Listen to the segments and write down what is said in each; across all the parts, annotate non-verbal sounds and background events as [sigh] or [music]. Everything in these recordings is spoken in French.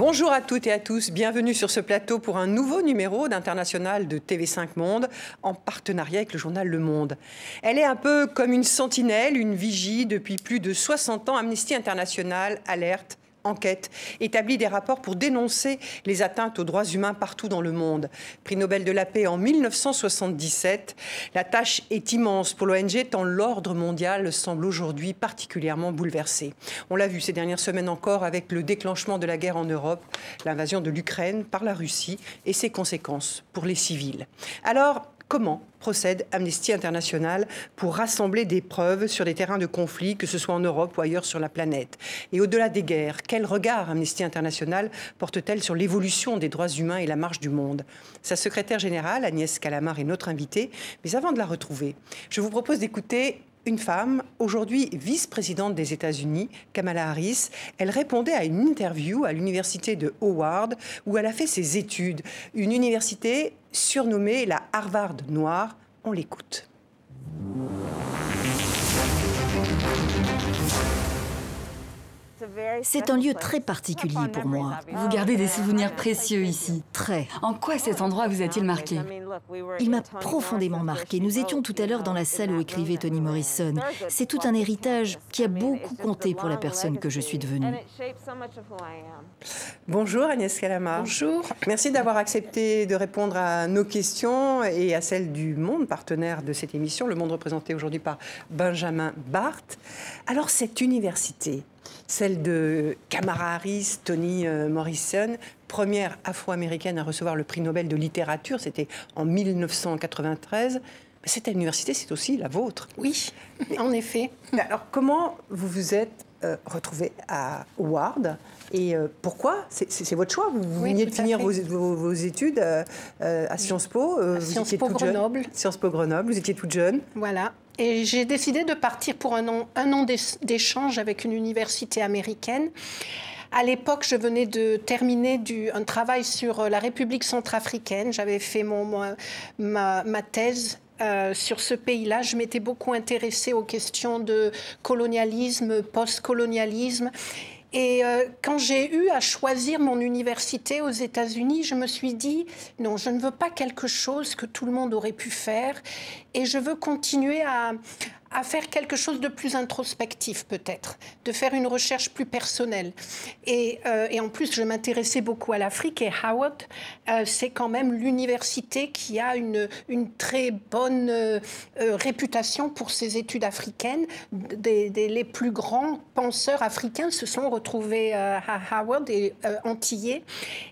Bonjour à toutes et à tous, bienvenue sur ce plateau pour un nouveau numéro d'International de TV5 Monde en partenariat avec le journal Le Monde. Elle est un peu comme une sentinelle, une vigie depuis plus de 60 ans. Amnesty International alerte enquête, établit des rapports pour dénoncer les atteintes aux droits humains partout dans le monde. Prix Nobel de la paix en 1977. La tâche est immense pour l'ONG tant l'ordre mondial semble aujourd'hui particulièrement bouleversé. On l'a vu ces dernières semaines encore avec le déclenchement de la guerre en Europe, l'invasion de l'Ukraine par la Russie et ses conséquences pour les civils. Alors, comment procède Amnesty International pour rassembler des preuves sur les terrains de conflit, que ce soit en Europe ou ailleurs sur la planète Et au-delà des guerres, quel regard Amnesty International porte-t-elle sur l'évolution des droits humains et la marche du monde? Sa secrétaire générale, Agnès Calamar, est notre invitée. Mais avant de la retrouver, je vous propose d'écouter une femme, aujourd'hui vice-présidente des États-Unis, Kamala Harris. Elle répondait à une interview à l'université de Howard où elle a fait ses études. Une université surnommée la Harvard Noire. On l'écoute. C'est un lieu très particulier pour moi. Vous gardez des souvenirs précieux ici. Très. En quoi cet endroit vous a-t-il marqué? Il m'a profondément marqué. Nous étions tout à l'heure dans la salle où écrivait Toni Morrison. C'est tout un héritage qui a beaucoup compté pour la personne que je suis devenue. Bonjour Agnès Calamar. Bonjour. Merci d'avoir accepté de répondre à nos questions et à celles du Monde, partenaire de cette émission. Le Monde représenté aujourd'hui par Benjamin Barthes. Alors cette université, celle de Kamara Harris, Toni euh, Morrison, première afro-américaine à recevoir le prix Nobel de littérature, c'était en 1993. Cette université, c'est aussi la vôtre. Oui, en effet. Alors, comment vous vous êtes euh, retrouvée à Howard et euh, pourquoi? C'est votre choix. Vous veniez de finir vos, études à Sciences Po. à Sciences Po Grenoble. Sciences Po Grenoble. Vous étiez toute jeune. Voilà. J'ai décidé de partir pour un an, d'échange avec une université américaine. À l'époque, je venais de terminer un travail sur la République centrafricaine. J'avais fait mon, ma, ma, thèse euh, sur ce pays-là. Je m'étais beaucoup intéressée aux questions de colonialisme, post-colonialisme. Et euh, quand j'ai eu à choisir mon université aux États-Unis, je me suis dit, non, je ne veux pas quelque chose que tout le monde aurait pu faire, et je veux continuer à, à faire quelque chose de plus introspectif peut-être, de faire une recherche plus personnelle. Et, euh, en plus, je m'intéressais beaucoup à l'Afrique et Howard, euh, c'est quand même l'université qui a une, très bonne euh, réputation pour ses études africaines. Les plus grands penseurs africains se sont retrouvés à Howard et antillais.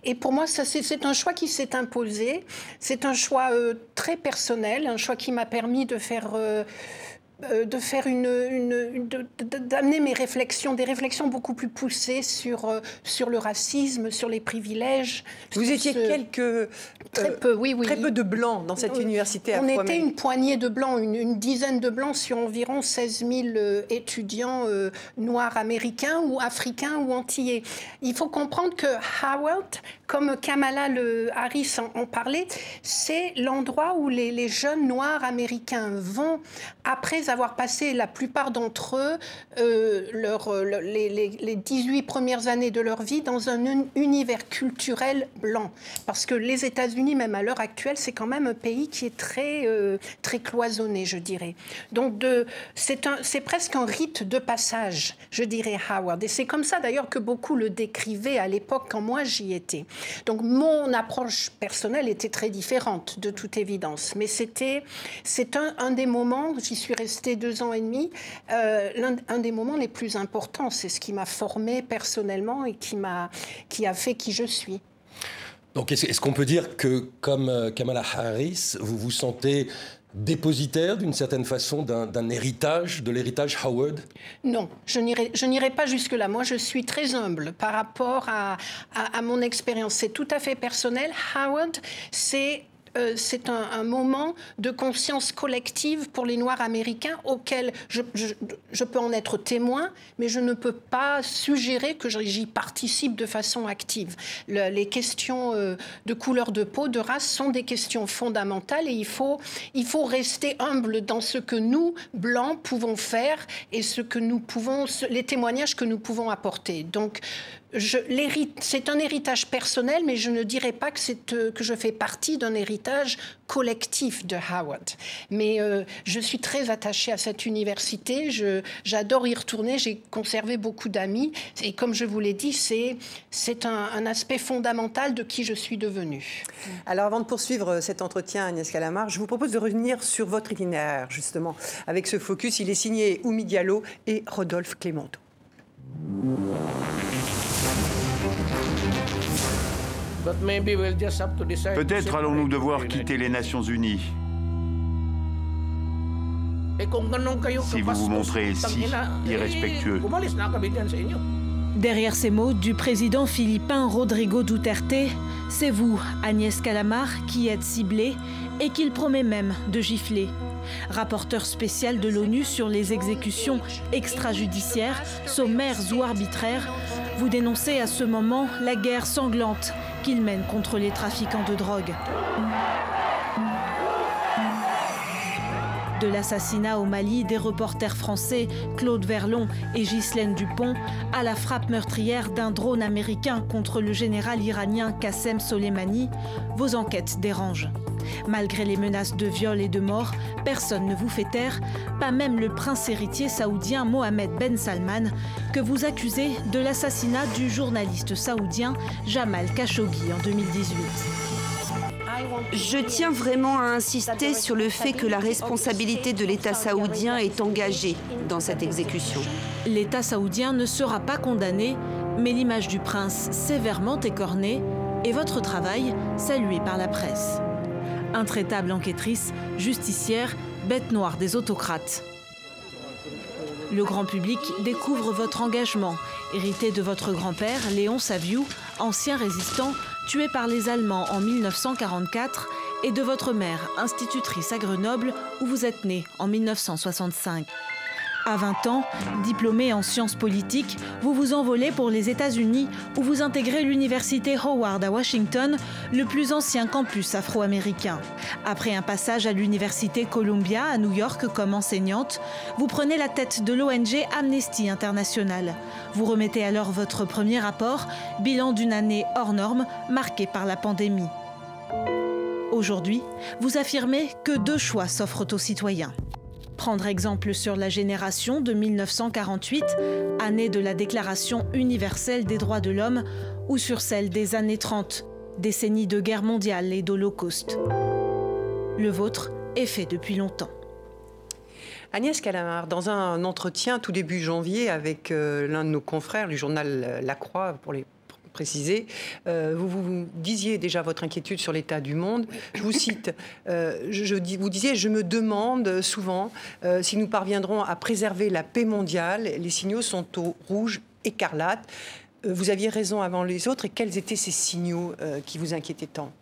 Et pour moi, c'est un choix qui s'est imposé. C'est un choix très personnel, un choix qui m'a permis de faire de faire une, une d'amener mes réflexions, des réflexions beaucoup plus poussées sur euh, sur le racisme, sur les privilèges. Vous étiez quelques très peu, oui, oui, très peu de blancs dans cette université. On était une poignée de blancs, une, dizaine de blancs sur environ 16 000 euh, étudiants noirs américains ou africains ou antillais. Il faut comprendre que Howard, comme Kamala le Harris en, parlait, c'est l'endroit où les, jeunes noirs américains vont après avoir passé la plupart d'entre eux euh, euh, les, les, 18 premières années de leur vie dans un univers culturel blanc. Parce que les États-Unis, même à l'heure actuelle, c'est quand même un pays qui est très, euh, très cloisonné, je dirais. Donc c'est presque un rite de passage, je dirais, Howard. Et c'est comme ça d'ailleurs que beaucoup le décrivaient à l'époque quand moi j'y étais. Donc mon approche personnelle était très différente, de toute évidence. Mais c'était c'est un, des moments, j'y suis restée resté deux ans et demi, euh, l'un un des moments les plus importants. C'est ce qui m'a formé personnellement et qui, m'a, qui a fait qui je suis. Donc est-ce, qu'on peut dire que, comme euh, Kamala Harris, vous vous sentez dépositaire d'une certaine façon d'un, héritage, de l'héritage Howard? Non, je n'irai, pas jusque-là. Moi, je suis très humble par rapport à mon expérience. C'est tout à fait personnel. Howard, c'est euh, c'est un, moment de conscience collective pour les Noirs américains auquel je, peux en être témoin, mais je ne peux pas suggérer que j'y participe de façon active. les questions euh, de couleur de peau, de race, sont des questions fondamentales et il faut, il faut rester humble dans ce que nous, Blancs, pouvons faire et ce que nous pouvons, les témoignages que nous pouvons apporter. Donc, c'est un héritage personnel, mais je ne dirais pas que, euh, je fais partie d'un héritage collectif de Howard. Mais euh, je suis très attachée à cette université, j'adore y retourner, j'ai conservé beaucoup d'amis, et comme je vous l'ai dit, c'est un, aspect fondamental de qui je suis devenue. Alors avant de poursuivre cet entretien, Agnès Calamar, je vous propose de revenir sur votre itinéraire, justement, avec ce focus. Il est signé Oumi Diallo et Rodolphe Clémenteau. Peut-être allons-nous devoir quitter les Nations Unies. Si vous vous montrez si irrespectueux. Derrière ces mots du président philippin Rodrigo Duterte, c'est vous, Agnès Calamar, qui êtes ciblée et qu'il promet même de gifler. Rapporteur spécial de l'ONU sur les exécutions extrajudiciaires, sommaires ou arbitraires, vous dénoncez à ce moment la guerre sanglante qu'il mène contre les trafiquants de drogue. De l'assassinat au Mali des reporters français Claude Verlon et Ghislaine Dupont à la frappe meurtrière d'un drone américain contre le général iranien Qassem Soleimani, vos enquêtes dérangent. Malgré les menaces de viol et de mort, personne ne vous fait taire, pas même le prince héritier saoudien Mohamed Ben Salman, que vous accusez de l'assassinat du journaliste saoudien Jamal Khashoggi en 2018. Je tiens vraiment à insister sur le fait que la responsabilité de l'État saoudien est engagée dans cette exécution. L'État saoudien ne sera pas condamné, mais l'image du prince sévèrement écornée et votre travail salué par la presse intraitable enquêtrice, justicière, bête noire des autocrates. Le grand public découvre votre engagement, hérité de votre grand-père, Léon Saviou, ancien résistant, tué par les Allemands en 1944, et de votre mère, institutrice à Grenoble, où vous êtes né en 1965. À 20 ans, diplômé en sciences politiques, vous vous envolez pour les États-Unis où vous intégrez l'université Howard à Washington, le plus ancien campus afro-américain. Après un passage à l'université Columbia à New York comme enseignante, vous prenez la tête de l'ONG Amnesty International. Vous remettez alors votre premier rapport, bilan d'une année hors norme marquée par la pandémie. Aujourd'hui, vous affirmez que deux choix s'offrent aux citoyens. Prendre exemple sur la génération de 1948, année de la Déclaration universelle des droits de l'homme, ou sur celle des années 30, décennie de guerre mondiale et d'Holocauste. Le vôtre est fait depuis longtemps. Agnès Calamar, dans un entretien tout début janvier avec euh, l'un de nos confrères du journal La Croix pour les préciser. Euh, vous, vous, disiez déjà votre inquiétude sur l'état du monde. Je vous cite, euh, je, vous disiez, je me demande souvent euh, si nous parviendrons à préserver la paix mondiale. Les signaux sont au rouge écarlate. vous aviez raison avant les autres. Et quels étaient ces signaux qui vous inquiétaient tant?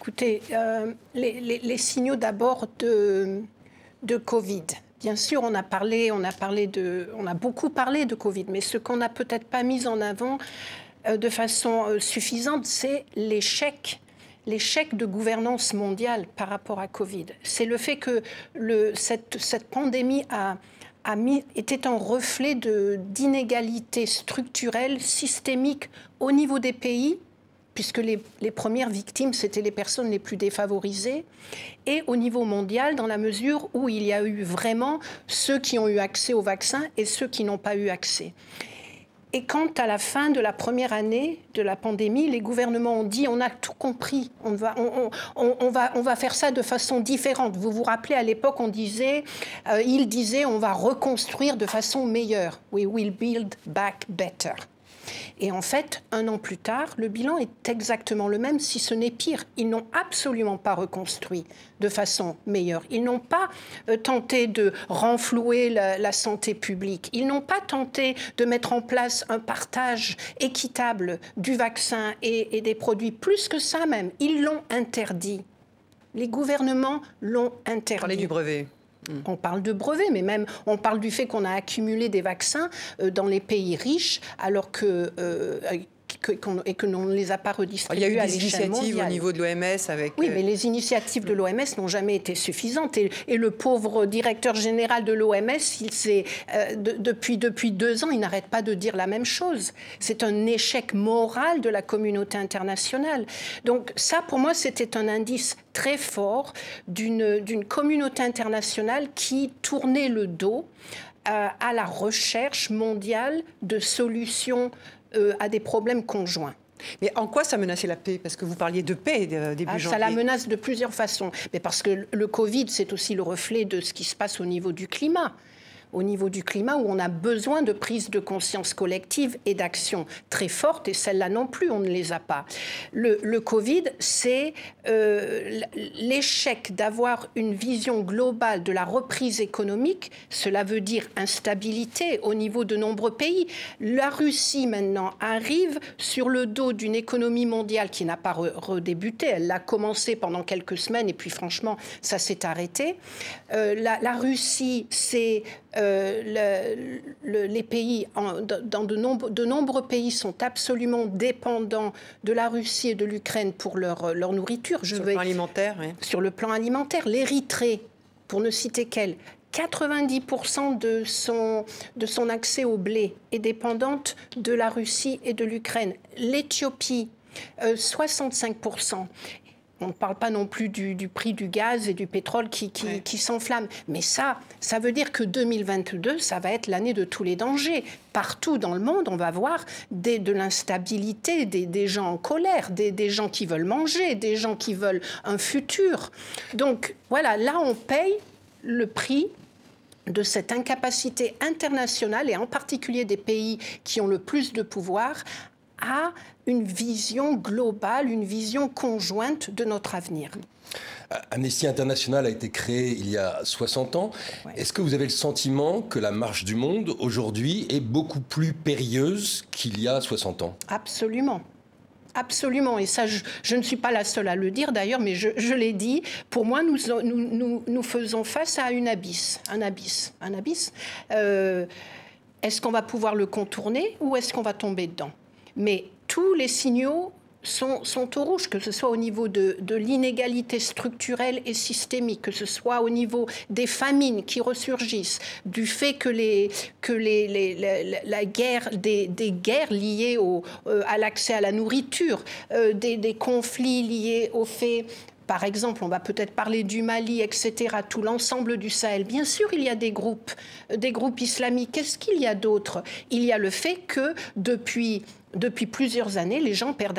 Écoutez, les, signaux d'abord de, Covid. Bien sûr, on a parlé, on a parlé de, on a beaucoup parlé de Covid, mais ce qu'on n'a peut-être pas mis en avant, de façon euh, suffisante, c'est l'échec l'échec de gouvernance mondiale par rapport à Covid. C'est le fait que cette, pandémie a, était un reflet d'inégalités structurelles, systémiques au niveau des pays, puisque les, les premières victimes, c'était les personnes les plus défavorisées, et au niveau mondial, dans la mesure où il y a eu vraiment ceux qui ont eu accès au vaccin et ceux qui n'ont pas eu accès. Et quand à la fin de la première année de la pandémie, les gouvernements ont dit on a tout compris, on va, on, va, on va faire ça de façon différente. Vous vous rappelez à l'époque, on disait, euh, il disait on va reconstruire de façon meilleure. We will build back better. Et en fait, un an plus tard, le bilan est exactement le même, si ce n'est pire. Ils n'ont absolument pas reconstruit de façon meilleure. Ils n'ont pas euh, tenté de renflouer la, santé publique. Ils n'ont pas tenté de mettre en place un partage équitable du vaccin et des produits. Plus que ça même, ils l'ont interdit. Les gouvernements l'ont interdit. Parlez du brevet. On parle de brevets, mais même on parle du fait qu'on a accumulé des vaccins euh, dans les pays riches, alors que et que l'on ne les a pas redistribués. Il y a eu des initiatives au niveau de l'OMS avec. Oui, euh, mais les initiatives de l'OMS n'ont jamais été suffisantes. Et, le pauvre directeur général de l'OMS, il euh, depuis, depuis deux ans, il n'arrête pas de dire la même chose. C'est un échec moral de la communauté internationale. Donc ça, pour moi, c'était un indice très fort d'une communauté internationale qui tournait le dos euh, à la recherche mondiale de solutions euh, à des problèmes conjoints. Mais en quoi ça menaçait la paix? Parce que vous parliez de paix euh, début ah, janvier. Ça la menace de plusieurs façons. Mais parce que le Covid, c'est aussi le reflet de ce qui se passe au niveau du climat au niveau du climat où on a besoin de prise de conscience collective et d'action très forte, et celles-là non plus, on ne les a pas. Le, Covid, c'est euh, l'échec d'avoir une vision globale de la reprise économique. Cela veut dire instabilité au niveau de nombreux pays. La Russie, maintenant, arrive sur le dos d'une économie mondiale qui n'a pas redébuté. Elle l'a commencé pendant quelques semaines, et puis franchement, ça s'est arrêté. Euh, la, la, Russie, c'est euh, les pays, dans de, nombreux pays, sont absolument dépendants de la Russie et de l'Ukraine pour leur, nourriture. Je sur le plan alimentaire, Sur le plan alimentaire, l'Érythrée, pour ne citer qu'elle, 90% de son, de son accès au blé est dépendante de la Russie et de l'Ukraine. L'Éthiopie, 65%. On ne parle pas non plus du, prix du gaz et du pétrole qui, qui, s'enflamme. Mais ça, ça veut dire que 2022, ça va être l'année de tous les dangers. Partout dans le monde, on va voir des, de l'instabilité, des, gens en colère, des, des, gens qui veulent manger, des gens qui veulent un futur. Donc voilà, là, on paye le prix de cette incapacité internationale, et en particulier des pays qui ont le plus de pouvoir, à une vision globale, une vision conjointe de notre avenir. Amnesty International a été créé il y a 60 ans. Est-ce que vous avez le sentiment que la marche du monde aujourd'hui est beaucoup plus périlleuse qu'il y a 60 ans? Absolument. Absolument, et ça, je, ne suis pas la seule à le dire d'ailleurs, mais je, l'ai dit. Pour moi, nous, nous, nous, faisons face à une abysse, un abysse, un abysse. Euh, est-ce qu'on va pouvoir le contourner ou est-ce qu'on va tomber dedans? Mais tous les signaux sont, au rouge, que ce soit au niveau de, l'inégalité structurelle et systémique, que ce soit au niveau des famines qui ressurgissent, du fait que, les, la, guerre, des, guerres liées au, euh, à l'accès à la nourriture, euh, des, des, conflits liés au fait par exemple, on va peut-être parler du Mali, etc., tout l'ensemble du Sahel. Bien sûr, il y a des groupes, des groupes islamiques. Qu'est-ce qu'il y a d'autre? Il y a le fait que depuis depuis plusieurs années, les gens perdent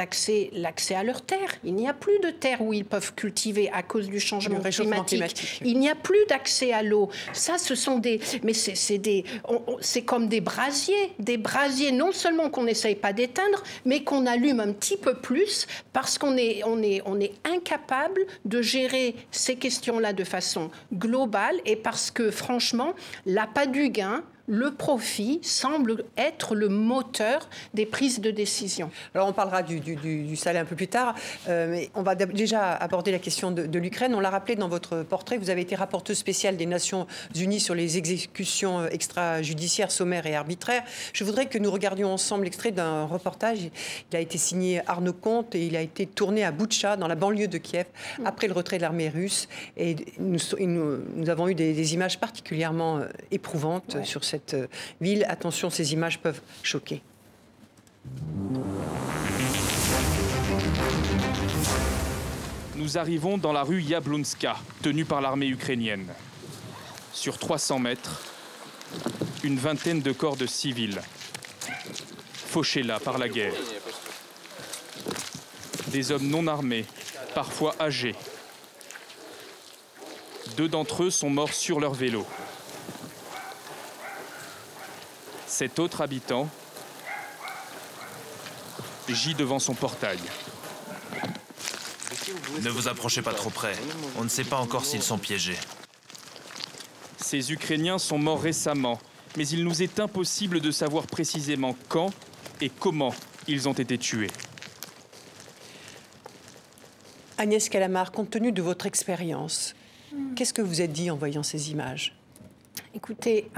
l'accès à leurs terres. Il n'y a plus de terres où ils peuvent cultiver à cause du changement climatique. Il n'y a plus d'accès à l'eau. Ça, ce sont des, mais c'est des, c'est comme des brasiers, des brasiers non seulement qu'on n'essaye pas d'éteindre, mais qu'on allume un petit peu plus parce qu'on est, on est, on est incapable de gérer ces questions-là de façon globale et parce que franchement, l'appât du gain le profit semble être le moteur des prises de décision. Alors on parlera du, du, salaire un peu plus tard, euh, mais on va déjà aborder la question de, l'Ukraine. On l'a rappelé dans votre portrait, vous avez été rapporteuse spéciale des Nations Unies sur les exécutions euh, extrajudiciaires, sommaires et arbitraires. Je voudrais que nous regardions ensemble l'extrait d'un reportage. Il a été signé Arnaud Comte et il a été tourné à Boutcha, dans la banlieue de Kiev, mm. après le retrait de l'armée russe. Et nous, nous, avons eu des, images particulièrement euh, éprouvantes sur cette euh, ville. Attention, ces images peuvent choquer. Nous arrivons dans la rue Yablonska, tenue par l'armée ukrainienne. Sur 300 mètres, une vingtaine de corps de civils, fauchés là par la guerre. Des hommes non armés, parfois âgés. Deux d'entre eux sont morts sur leur vélo. Cet autre habitant gît devant son portail. Ne vous approchez pas trop près. On ne sait pas encore s'ils sont piégés. Ces Ukrainiens sont morts récemment, mais il nous est impossible de savoir précisément quand et comment ils ont été tués. Agnès Calamar, compte tenu de votre expérience, qu'est-ce que vous êtes dit en voyant ces images? Écoutez,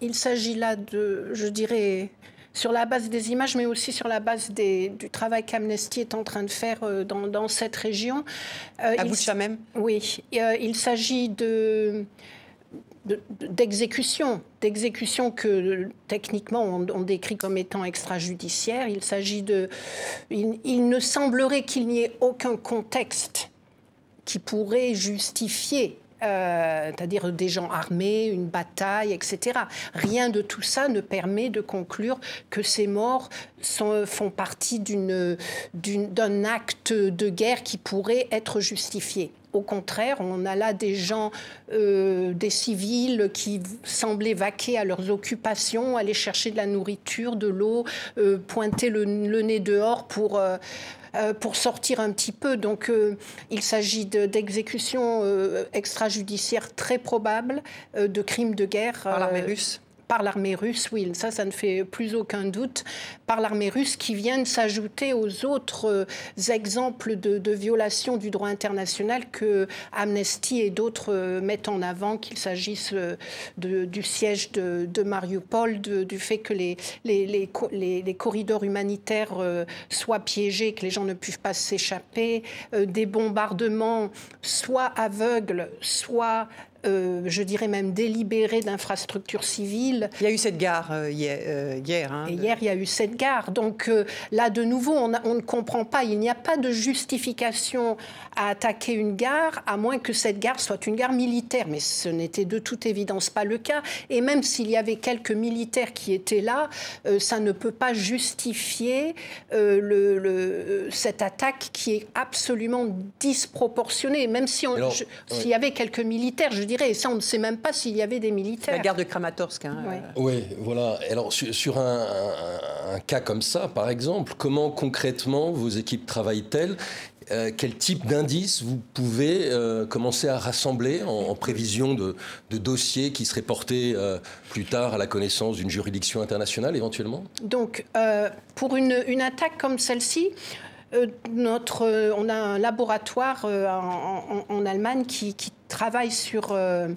il s'agit là de, je dirais, sur la base des images, mais aussi sur la base du travail qu'Amnesty est en train de faire euh, dans, cette région. Euh, à Boucha même? Oui. Euh, il s'agit de d'exécution, d'exécution que techniquement on, décrit comme étant extrajudiciaire. Il s'agit de, il ne semblerait qu'il n'y ait aucun contexte qui pourrait justifier euh, c'est-à-dire des gens armés, une bataille, etc. Rien de tout ça ne permet de conclure que ces morts font partie d'un acte de guerre qui pourrait être justifié. Au contraire, on a là des gens, euh, des civils qui semblaient vaquer à leurs occupations, aller chercher de la nourriture, de l'eau, euh, pointer le, nez dehors pour... Euh, pour sortir un petit peu. Donc euh, il s'agit d'exécutions euh, extrajudiciaires très probables, de crimes de guerre. Par l'armée russe par l'armée russe, oui, ça, ça ne fait plus aucun doute, par l'armée russe qui viennent s'ajouter aux autres euh, exemples de, violations du droit international que Amnesty et d'autres euh, mettent en avant, qu'il s'agisse euh, du siège de, Mariupol, du fait que les, les, les, corridors humanitaires soient piégés, que les gens ne puissent pas s'échapper, des bombardements soit aveugles, soit euh, je dirais même délibéré d'infrastructures civiles. Il y a eu cette gare euh, euh, hier. Hein, Et hier, il y a eu cette gare. Donc là, de nouveau, on, on, ne comprend pas. Il n'y a pas de justification à attaquer une gare, à moins que cette gare soit une gare militaire. Mais ce n'était de toute évidence pas le cas. Et même s'il y avait quelques militaires qui étaient là, ça ne peut pas justifier le, cette attaque qui est absolument disproportionnée. Même si s'il y avait quelques militaires, je et ça, on ne sait même pas s'il y avait des militaires. La guerre de Kramatorsk. Hein, oui, voilà. Alors, sur, un, cas comme ça, par exemple, comment concrètement vos équipes travaillent-elles? Euh, quel type d'indices vous pouvez euh, commencer à rassembler en, prévision de, dossiers qui seraient portés euh, plus tard à la connaissance d'une juridiction internationale éventuellement? Donc, pour une, attaque comme celle-ci, notre, on a un laboratoire en, Allemagne qui, qui travaille sur, euh,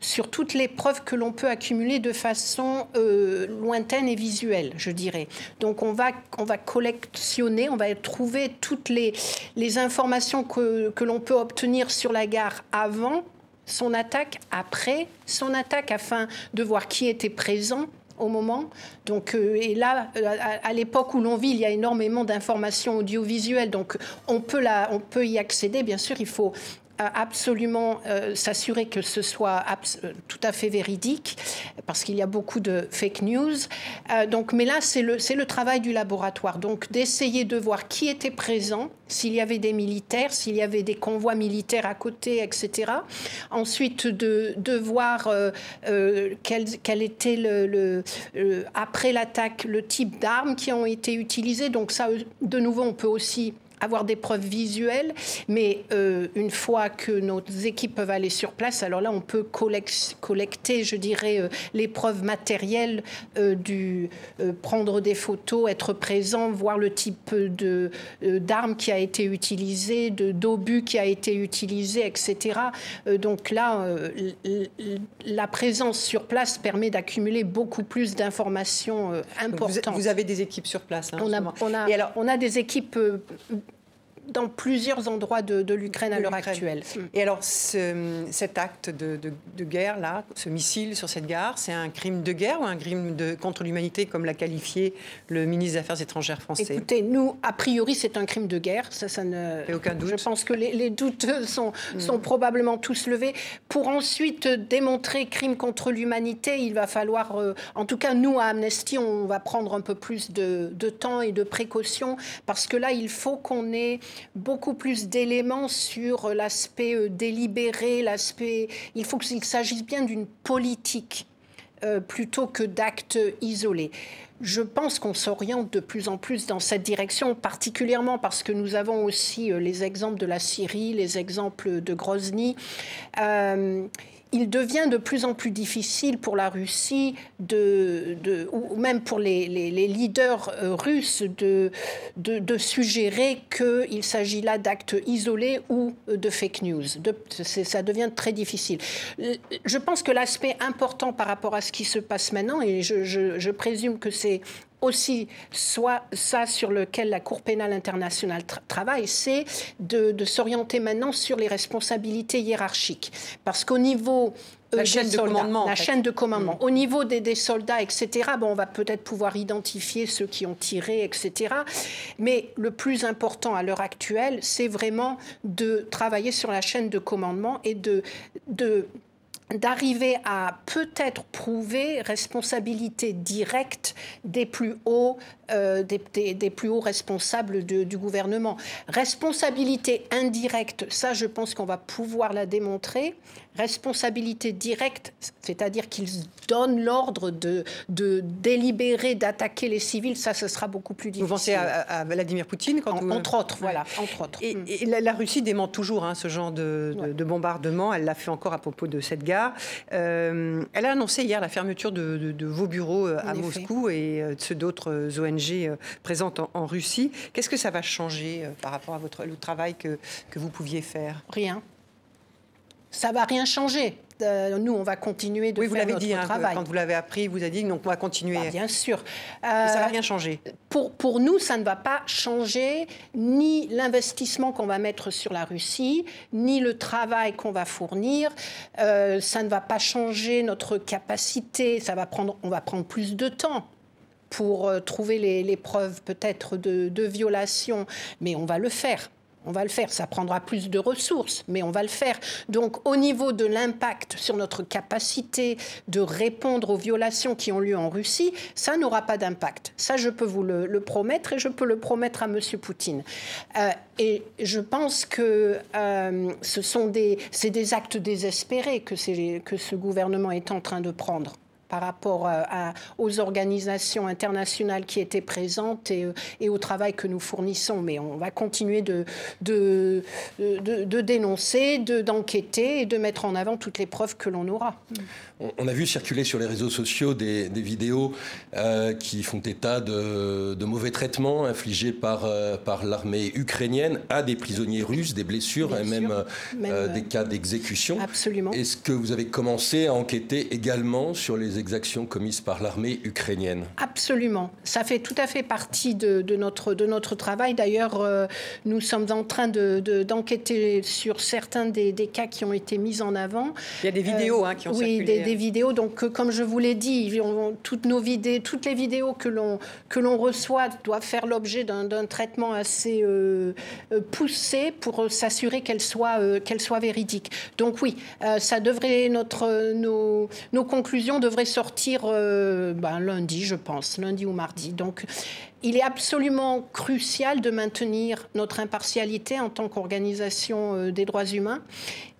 sur toutes les preuves que l'on peut accumuler de façon euh, lointaine et visuelle, je dirais. Donc on va, on va collectionner, on va trouver toutes les, les informations que, que l'on peut obtenir sur la gare avant son attaque, après son attaque, afin de voir qui était présent, au moment. Donc, euh, et là, à, l'époque où l'on vit, il y a énormément d'informations audiovisuelles. Donc, on peut, la, on peut y accéder. Bien sûr, il faut absolument euh, s'assurer que ce soit euh, tout à fait véridique, parce qu'il y a beaucoup de fake news. Euh, donc, mais là, c'est le, travail du laboratoire. Donc, d'essayer de voir qui était présent, s'il y avait des militaires, s'il y avait des convois militaires à côté, etc. Ensuite, de, voir quel, était, après l'attaque, le type d'armes qui ont été utilisées. Donc, ça, de nouveau, on peut aussi avoir des preuves visuelles, mais euh, une fois que nos équipes peuvent aller sur place, alors là, on peut collecter, je dirais, euh, les preuves matérielles euh, du prendre des photos, être présent, voir le type de d'armes qui a été utilisé, de d'obus qui a été utilisé, etc. donc là, la présence sur place permet d'accumuler beaucoup plus d'informations importantes. Vous, avez des équipes sur place. Hein, on, a, on, a, Et alors, on a des équipes dans plusieurs endroits de, l'Ukraine à l'heure actuelle. Et alors, cet acte de, guerre, là, ce missile sur cette gare, c'est un crime de guerre ou un crime de, contre l'humanité, comme l'a qualifié le ministre des Affaires étrangères français? Écoutez, nous, a priori, c'est un crime de guerre. Ça, ça ne. Et aucun doute. Je pense que les, doutes sont, mm. sont probablement tous levés. Pour ensuite démontrer crime contre l'humanité, il va falloir. Euh, en tout cas, nous, à Amnesty, on va prendre un peu plus de temps et de précautions, parce que là, il faut qu'on ait beaucoup plus d'éléments sur l'aspect euh, délibéré, l'aspect. Il faut qu'il s'agisse bien d'une politique euh, plutôt que d'actes isolés. Je pense qu'on s'oriente de plus en plus dans cette direction, particulièrement parce que nous avons aussi euh, les exemples de la Syrie, les exemples de Grozny il devient de plus en plus difficile pour la Russie, de, de ou même pour les, leaders euh, russes, de, de, de suggérer qu'il s'agit là d'actes isolés ou de fake news. ça devient très difficile. Je pense que l'aspect important par rapport à ce qui se passe maintenant, et je, je présume que c'est aussi soit ça sur lequel la Cour pénale internationale travaille, c'est de, s'orienter maintenant sur les responsabilités hiérarchiques. Parce qu'au niveau euh, la chaîne de commandement. La chaîne de commandement. Au niveau des, soldats, etc., bon, on va peut-être pouvoir identifier ceux qui ont tiré, etc. Mais le plus important à l'heure actuelle, c'est vraiment de travailler sur la chaîne de commandement et de, de d'arriver à peut-être prouver responsabilité directe des plus hauts, euh, des, plus hauts responsables du gouvernement. Responsabilité indirecte, ça je pense qu'on va pouvoir la démontrer. Responsabilité directe, c'est-à-dire qu'ils donnent l'ordre de, de délibérer, d'attaquer les civils, ça ce sera beaucoup plus difficile. Vous pensez à, Vladimir Poutine quand Entre autres, voilà. Entre autres. Et, mm. la, Russie dément toujours hein, ce genre de, de bombardement. Elle l'a fait encore à propos de cette gare. Euh, elle a annoncé hier la fermeture de, vos bureaux euh, à Moscou et euh, ceux d'autres ONG présentes en, Russie. Qu'est-ce que ça va changer par rapport à votre, le travail que, que vous pouviez faire? Rien. Ça va rien changer. Euh, nous, on va continuer de oui, faire vous l'avez dit, hein, quand vous l'avez appris, vous avez dit donc on va continuer. Bah, bien sûr. ça ne va rien changer. Pour, pour nous, ça ne va pas changer ni l'investissement qu'on va mettre sur la Russie, ni le travail qu'on va fournir. Euh, ça ne va pas changer notre capacité. Ça va prendre, on va prendre plus de temps pour euh, trouver les, preuves peut-être de, de violation, mais on va le faire. On va le faire, ça prendra plus de ressources, mais on va le faire. Donc au niveau de l'impact sur notre capacité de répondre aux violations qui ont lieu en Russie, ça n'aura pas d'impact. Ça, je peux vous le, promettre et je peux le promettre à M. Poutine. Euh, et je pense que euh, ce sont des, des actes désespérés que, que ce gouvernement est en train de prendre par rapport euh, aux organisations internationales qui étaient présentes euh, et, au travail que nous fournissons. Mais on va continuer de, de, de, dénoncer, d'enquêter et de mettre en avant toutes les preuves que l'on aura. On, a vu circuler sur les réseaux sociaux des, vidéos euh, qui font état de, mauvais traitements infligés par, par l'armée ukrainienne à des prisonniers russes, des blessures et même, des cas d'exécution. Absolument. Est-ce que vous avez commencé à enquêter également sur les exactions commises par l'armée ukrainienne. Absolument. Ça fait tout à fait partie de, notre, de notre travail. D'ailleurs, euh, nous sommes en train d'enquêter de, sur certains des, cas qui ont été mis en avant. Il y a des vidéos hein, qui ont oui, circulé. Oui, des, vidéos. Donc, euh, comme je vous l'ai dit, toutes, nos vidéos, toutes les vidéos que l'on reçoit doivent faire l'objet d'un traitement assez euh, poussé pour s'assurer qu'elles soient, qu'elles soient véridiques. Donc oui, ça devrait, notre, nos, nos conclusions devraient sortir euh, ben, lundi, je pense, lundi ou mardi. Donc, il est absolument crucial de maintenir notre impartialité en tant qu'organisation euh, des droits humains.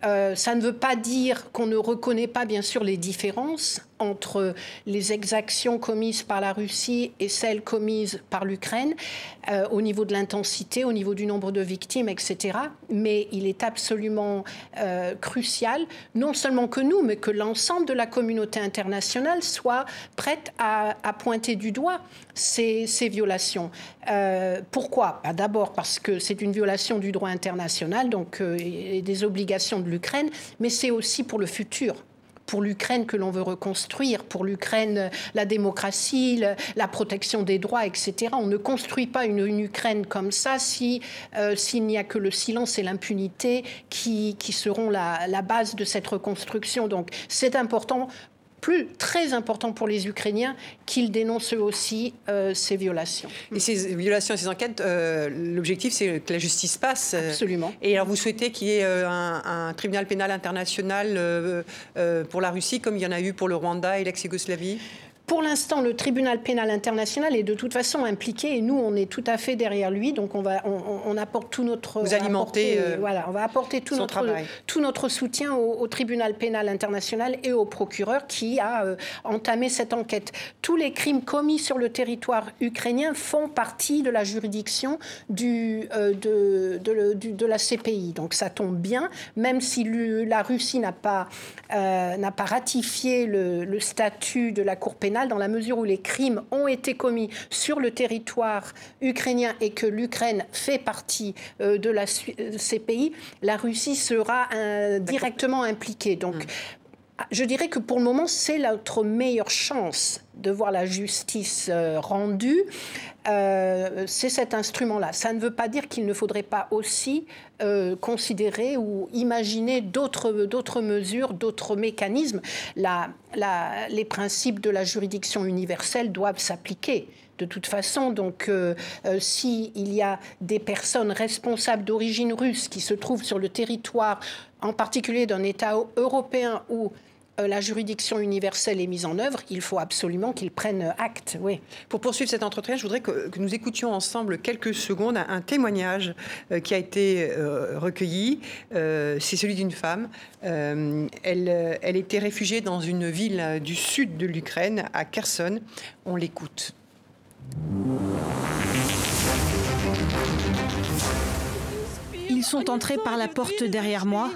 Euh, ça ne veut pas dire qu'on ne reconnaît pas, bien sûr, les différences entre les exactions commises par la Russie et celles commises par l'Ukraine, euh, au niveau de l'intensité, au niveau du nombre de victimes, etc. Mais il est absolument crucial, non seulement que nous, mais que l'ensemble de la communauté internationale soit prête à, pointer du doigt ces, ces violations euh, pourquoi? Bah, D'abord parce que c'est une violation du droit international, donc euh, et des obligations de l'Ukraine, mais c'est aussi pour le futur pour l'Ukraine que l'on veut reconstruire, pour l'Ukraine, la démocratie, la protection des droits, etc. On ne construit pas une, Ukraine comme ça si euh, s'il n'y a que le silence et l'impunité qui, seront la, la, base de cette reconstruction. Donc c'est important plus très important pour les Ukrainiens qu'ils dénoncent eux aussi euh, ces violations. Et ces violations, ces enquêtes, euh, l'objectif c'est que la justice passe. Absolument. Et alors vous souhaitez qu'il y ait euh, un, tribunal pénal international pour la Russie comme il y en a eu pour le Rwanda et l'ex-Yougoslavie? Pour l'instant, le tribunal pénal international est de toute façon impliqué et nous, on est tout à fait derrière lui. Donc, on, va, on, apporte tout notre. Vous alimentez. Euh, voilà, on va apporter tout, notre, tout notre soutien au, tribunal pénal international et au procureur qui a euh, entamé cette enquête. Tous les crimes commis sur le territoire ukrainien font partie de la juridiction du, euh, de, de, la CPI. Donc, ça tombe bien, même si la Russie n'a pas, n'a pas ratifié le, le statut de la Cour pénale dans la mesure où les crimes ont été commis sur le territoire ukrainien et que l'Ukraine fait partie euh, de la, ces pays, la Russie sera euh, directement impliquée. Donc, hmm. Je dirais que pour le moment, c'est notre meilleure chance de voir la justice euh, rendue. Euh, c'est cet instrument-là. Ça ne veut pas dire qu'il ne faudrait pas aussi euh, considérer ou imaginer d'autres mesures, d'autres mécanismes. les principes de la juridiction universelle doivent s'appliquer de toute façon. Donc, s'il y a des personnes responsables d'origine russe qui se trouvent sur le territoire, en particulier d'un État européen où euh, la juridiction universelle est mise en œuvre, il faut absolument qu'ils prennent acte. Oui. Pour poursuivre cet entretien, je voudrais que, nous écoutions ensemble quelques secondes un, témoignage euh, qui a été euh, recueilli. C'est celui d'une femme. elle, elle était réfugiée dans une ville du sud de l'Ukraine, à Kherson. On l'écoute. Ils sont entrés par la porte derrière moi.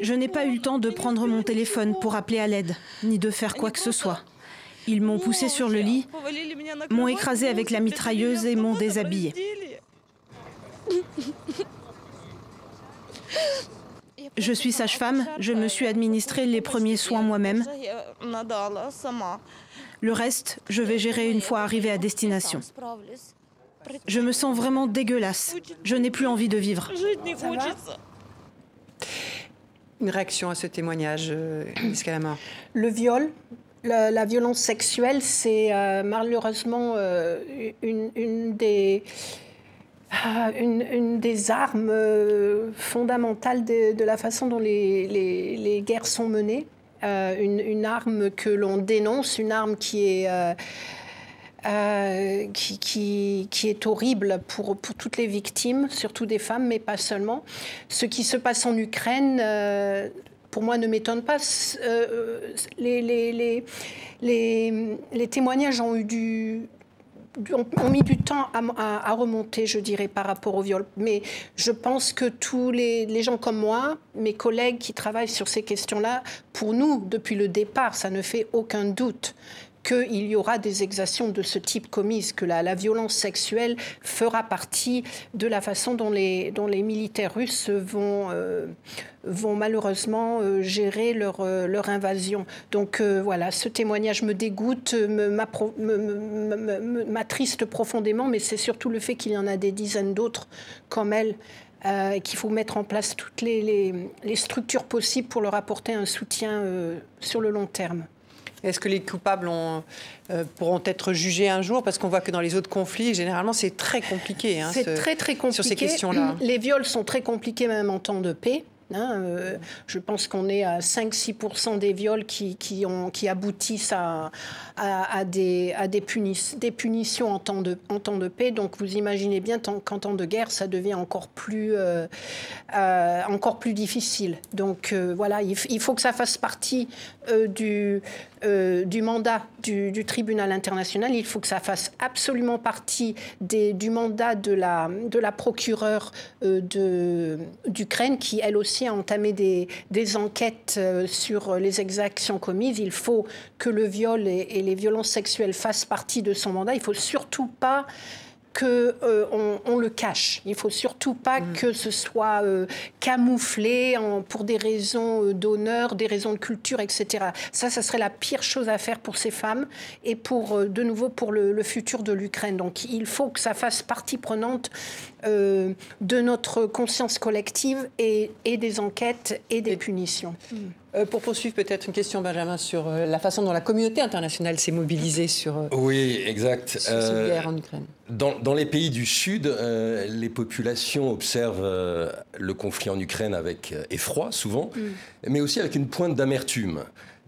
Je n'ai pas eu le temps de prendre mon téléphone pour appeler à l'aide, ni de faire quoi que ce soit. Ils m'ont poussé sur le lit, m'ont écrasé avec la mitrailleuse et m'ont déshabillé. Je suis sage-femme, je me suis administré les premiers soins moi-même. Le reste, je vais gérer une fois arrivé à destination. Je me sens vraiment dégueulasse. Je n'ai plus envie de vivre. Une réaction à ce témoignage, euh, [clears throat] Le viol, la, violence sexuelle, c'est euh, malheureusement euh, une, des... Armes fondamentales de, la façon dont les, guerres sont menées. Une, arme que l'on dénonce, une arme qui est euh, qui, est horrible pour, toutes les victimes, surtout des femmes, mais pas seulement. Ce qui se passe en Ukraine, euh, pour moi, ne m'étonne pas. Euh, les, témoignages ont mis du temps à, à, remonter, je dirais, par rapport au viol. Mais je pense que tous les, gens comme moi, mes collègues qui travaillent sur ces questions-là, pour nous, depuis le départ, ça ne fait aucun doute qu'il y aura des exactions de ce type commises, que la, violence sexuelle fera partie de la façon dont les, militaires russes vont, euh, malheureusement euh, gérer leur, euh, leur invasion. Donc voilà, ce témoignage me dégoûte, m'attriste profondément, mais c'est surtout le fait qu'il y en a des dizaines d'autres comme elle. qu'il faut mettre en place toutes les, structures possibles pour leur apporter un soutien sur le long terme. Est-ce que les coupables euh, pourront être jugés un jour? Parce qu'on voit que dans les autres conflits, généralement, c'est très compliqué. Hein, c'est très, très compliqué. Sur ces questions-là. Les viols sont très compliqués, même en temps de paix. Hein, euh, je pense qu'on est à 5-6% des viols qui, qui, aboutissent à, à, des, à des, des, punitions en temps, de, en temps de paix. Donc vous imaginez bien qu'en temps de guerre, ça devient encore plus, euh, euh, encore plus difficile. Donc voilà, il, il, faut que ça fasse partie du, du mandat du, du, tribunal international. Il faut que ça fasse absolument partie des, du mandat de la, de la procureure d'Ukraine qui, elle aussi, à entamer des, des, enquêtes euh, sur les exactions commises. Il faut que le viol et, et les violences sexuelles fassent partie de son mandat. Il ne faut surtout pas qu'on euh, on le cache. Il faut surtout pas mm. que ce soit euh, camouflé en, pour des raisons euh, d'honneur, des raisons de culture, etc. Ça, ça serait la pire chose à faire pour ces femmes et pour, de nouveau, pour le, futur de l'Ukraine. Donc, il faut que ça fasse partie prenante de notre conscience collective et, et, des enquêtes et des punitions. Mm. Euh, pour poursuivre, peut-être une question, Benjamin, sur euh, la façon dont la communauté internationale s'est mobilisée sur, euh, oui, exact. cette guerre en Ukraine. Dans, les pays du Sud, les populations observent le conflit en Ukraine avec effroi, souvent, mm. mais aussi avec une pointe d'amertume.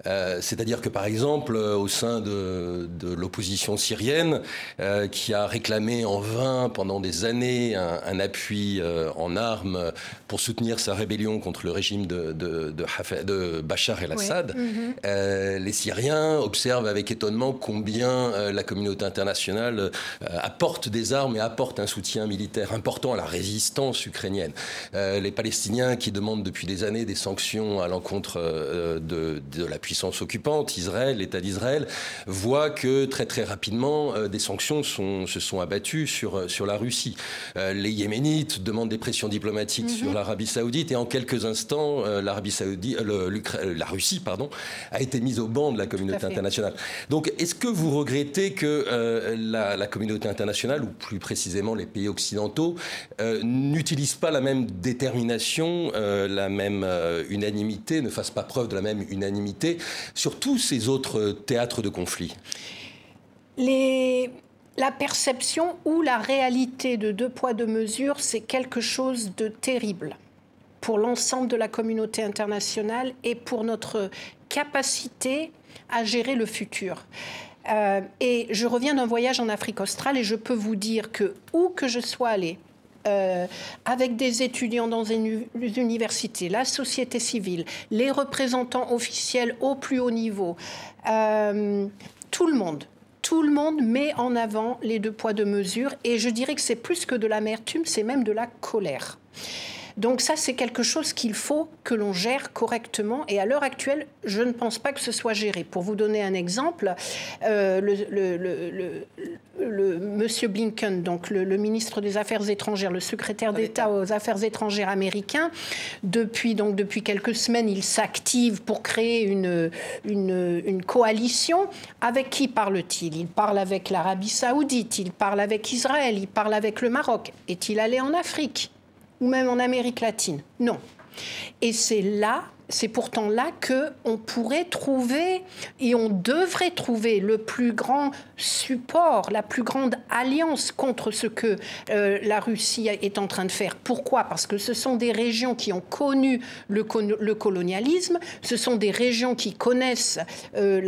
Euh, c'est-à-dire que, par exemple, euh, au sein de, l'opposition syrienne, euh, qui a réclamé en vain pendant des années un, appui en armes pour soutenir sa rébellion contre le régime de, de, Bachar el-Assad, mhm. les Syriens observent avec étonnement combien la communauté internationale apporte des armes et apporte un soutien militaire important à la résistance ukrainienne. les Palestiniens qui demandent depuis des années des sanctions à l'encontre de, de la puissance occupante, Israël, l'État d'Israël, voit que très très rapidement euh, des sanctions se sont abattues sur, euh, sur la Russie. Euh, les Yéménites demandent des pressions diplomatiques mhm. sur l'Arabie Saoudite et en quelques instants, l'Arabie Saoudite, la Russie, pardon, a été mise au banc de la communauté internationale. Donc, est-ce que vous regrettez que la, communauté internationale, ou plus précisément les pays occidentaux, n'utilisent pas la même détermination, la même unanimité, ne fassent pas preuve de la même unanimité sur tous ces autres théâtres de conflit La perception ou la réalité de deux poids, deux mesures, c'est quelque chose de terrible pour l'ensemble de la communauté internationale et pour notre capacité à gérer le futur. Euh, et je reviens d'un voyage en Afrique australe et je peux vous dire que où que je sois allée, euh, avec des étudiants dans les universités, la société civile, les représentants officiels au plus haut niveau, euh, tout le monde. Tout le monde met en avant les deux poids, deux mesures, et je dirais que c'est plus que de l'amertume, c'est même de la colère. Donc ça, c'est quelque chose qu'il faut que l'on gère correctement. Et à l'heure actuelle, je ne pense pas que ce soit géré. Pour vous donner un exemple, euh, le, Monsieur Blinken, donc le, ministre des Affaires étrangères, le secrétaire d'État aux Affaires étrangères américain, depuis donc depuis quelques semaines, il s'active pour créer une, une, une coalition. Avec qui parle-t-il? Il parle avec l'Arabie Saoudite, il parle avec Israël, il parle avec le Maroc. Est-il allé en Afrique? Ou même en Amérique latine. Non. Et c'est là, c'est pourtant là que on pourrait trouver et on devrait trouver le plus grand support, la plus grande alliance contre ce que euh, la Russie est en train de faire. Pourquoi? Parce que ce sont des régions qui ont connu le, colonialisme, ce sont des régions qui connaissent euh,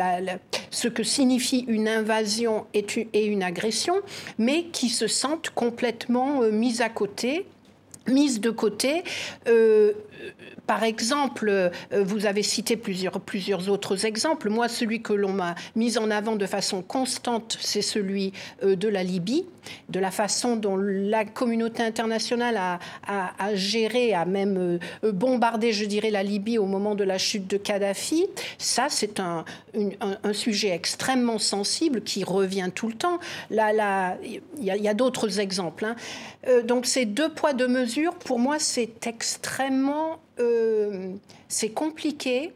ce que signifie une invasion et, une agression, mais qui se sentent complètement euh, mises à côté mise de côté. Euh, par exemple, euh, vous avez cité plusieurs, plusieurs autres exemples. Moi, celui que l'on m'a mis en avant de façon constante, c'est celui euh, de la Libye, de la façon dont la communauté internationale a, géré, a même bombardé, je dirais, la Libye au moment de la chute de Kadhafi. Ça, c'est un, sujet extrêmement sensible qui revient tout le temps. Là, il y a, d'autres exemples. Hein. donc, c'est deux poids, deux mesures pour moi, c'est extrêmement... Euh, c'est compliqué,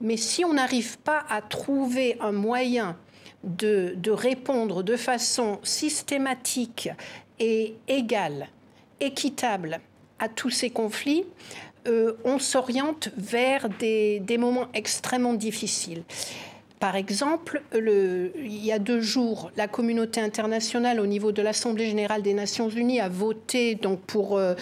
mais si on n'arrive pas à trouver un moyen de, répondre de façon systématique et égale, équitable à tous ces conflits, euh, on s'oriente vers des, des, moments extrêmement difficiles. Par exemple, il y a deux jours, la communauté internationale au niveau de l'Assemblée générale des Nations unies a voté donc pour, euh,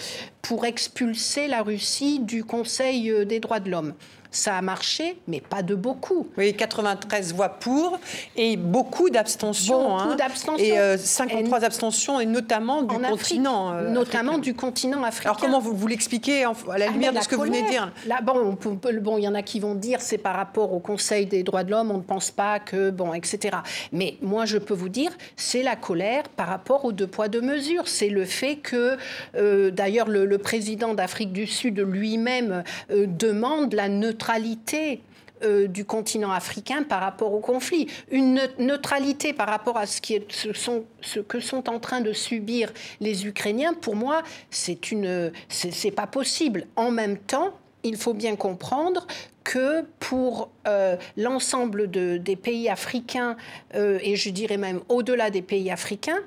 expulser la Russie du Conseil euh, des droits de l'homme. Ça a marché, mais pas de beaucoup. Oui, 93 voix pour et beaucoup d'abstentions. Beaucoup hein. d'abstentions. Et 53 euh, abstentions, et notamment du continent. Euh, notamment du continent africain. Alors comment vous, vous l'expliquez à la ah, lumière de ce que vous venez de dire? Là, bon, bon, il y en a qui vont dire c'est par rapport au Conseil des droits de l'homme, on ne pense pas que, bon, etc. Mais moi, je peux vous dire, c'est la colère par rapport aux deux poids, deux mesures. C'est le fait que, euh, d'ailleurs, le, président d'Afrique du Sud lui-même demande la neutralité neutralité euh, du continent africain par rapport au conflit, une neutralité par rapport à ce, qui est, ce, que sont en train de subir les Ukrainiens, pour moi, c'est une, c'est pas possible. En même temps, il faut bien comprendre que pour euh, l'ensemble de, des pays africains, euh, et je dirais même au-delà des pays africains,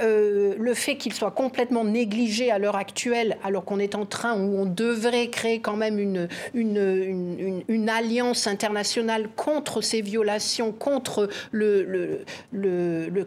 euh, le fait qu'il soit complètement négligé à l'heure actuelle, alors qu'on est en train, où on devrait créer quand même une, alliance internationale contre ces violations, contre le,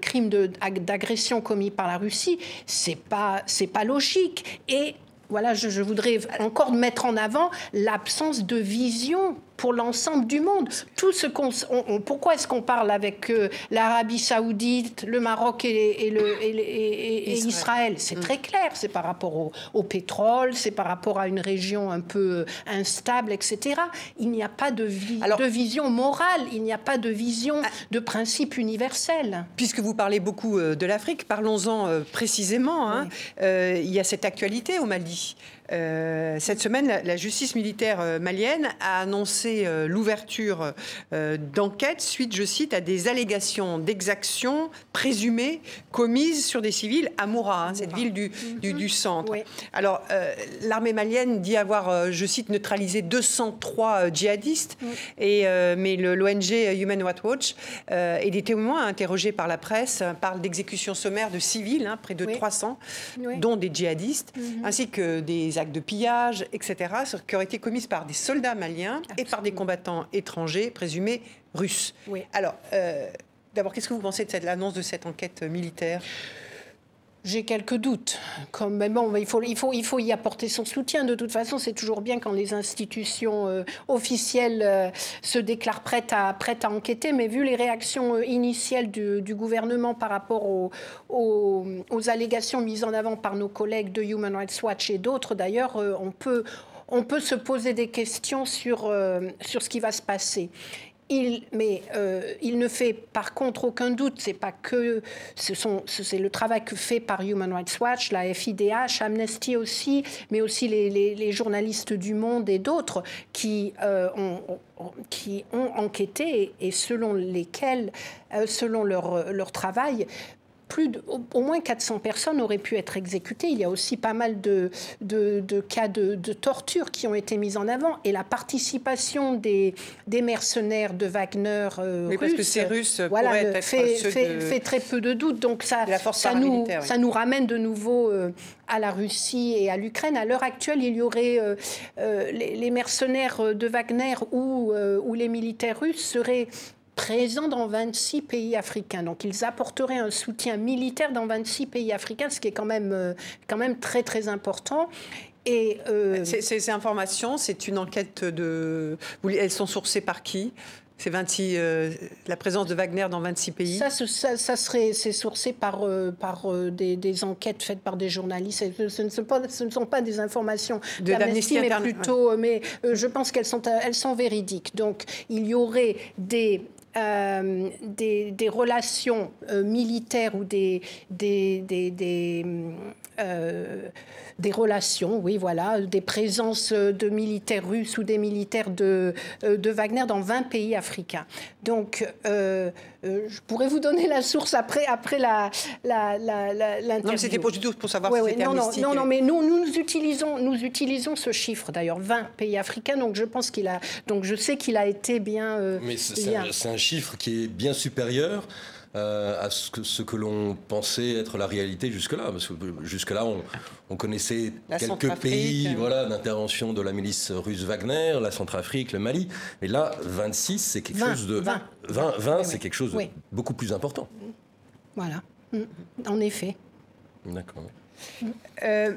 crime d'agression commis par la Russie, c'est pas, pas logique. Et voilà, je, voudrais encore mettre en avant l'absence de vision pour l'ensemble du monde. Tout ce qu'on, pourquoi est-ce qu'on parle avec l'Arabie Saoudite, le Maroc et, le, et, Israël, C'est mm. très clair. C'est par rapport au, au pétrole, c'est par rapport à une région un peu instable, etc. Il n'y a pas de, de vision morale, il n'y a pas de vision ah. de principe universel. Puisque vous parlez beaucoup de l'Afrique, parlons-en précisément. Hein. il y a cette actualité au Mali. Euh, cette semaine, la, justice militaire euh, malienne a annoncé euh, l'ouverture d'enquêtes suite, je cite, à des allégations d'exactions présumées commises sur des civils à Moura, hein, cette ville du, du, centre. Alors, l'armée malienne dit avoir, je cite, neutralisé 203 djihadistes, et, mais l'ONG Human Rights Watch et des témoins interrogés par la presse parlent d'exécutions sommaires de civils, hein, près de 300, dont des djihadistes, mhm. ainsi que des actes de pillage, etc., qui auraient été commises par des soldats maliens et par des combattants étrangers présumés russes. Oui. Alors, euh, d'abord, qu'est-ce que vous pensez de l'annonce de cette enquête militaire? J'ai quelques doutes. Mais bon, il faut, y apporter son soutien. De toute façon, c'est toujours bien quand les institutions euh, officielles euh, se déclarent prêtes à, enquêter. Mais vu les réactions euh, initiales du, gouvernement par rapport aux, allégations mises en avant par nos collègues de Human Rights Watch et d'autres, d'ailleurs, on peut se poser des questions sur ce qui va se passer. Il, mais euh, il ne fait par contre aucun doute, c'est pas que ce c'est le travail que fait par Human Rights Watch, la FIDH, Amnesty aussi, mais aussi les, journalistes du Monde et d'autres qui euh, ont enquêté et selon lesquels, euh, selon leur travail, plus au, moins 400 personnes auraient pu être exécutées. Il y a aussi pas mal de, de, cas de, torture qui ont été mis en avant. Et la participation des, des mercenaires de Wagner euh, parce que ces Russes voilà, fait, fait, très peu de doutes. Donc ça, ça, nous, ça nous ramène de nouveau euh, à la Russie et à l'Ukraine. À l'heure actuelle, il y aurait euh, les, les, mercenaires de Wagner ou, ou les militaires russes seraient présents dans 26 pays africains. Donc ils apporteraient un soutien militaire dans 26 pays africains, ce qui est quand même, euh, quand même très très important. Et euh, ces, informations, c'est une enquête de. Elles sont sourcées par qui? C'est 26, euh, la présence de Wagner dans 26 pays? Ça, ça, serait, c'est sourcé par, par des, enquêtes faites par des journalistes. Ce ne sont pas, ce ne sont pas des informations de d'Amnesty, mais plutôt, mais je pense qu'elles sont, elles sont véridiques. Donc, il y aurait des euh, des, relations euh, militaires ou des, des, des, euh, des, relations, oui, voilà, des présences de militaires russes ou des militaires de, de Wagner dans 20 pays africains. Donc, je pourrais vous donner la source après, après la, la, la, Non, c'était pour, pour savoir si c'était non, non, non, non, mais nous, nous utilisons, nous utilisons ce chiffre, d'ailleurs, 20 pays africains, donc je pense qu'il a, donc je sais qu'il a été bien... mais c'est un, chiffre qui est bien supérieur euh, à ce que, ce que l'on pensait être la réalité jusque-là. Parce que jusque-là, on, connaissait quelques pays euh. voilà, d'intervention de la milice russe Wagner, la Centrafrique, le Mali. Mais là, 26, c'est quelque chose de... 20, 20, c'est quelque chose de beaucoup plus important. Voilà, mm. en effet. D'accord. Euh,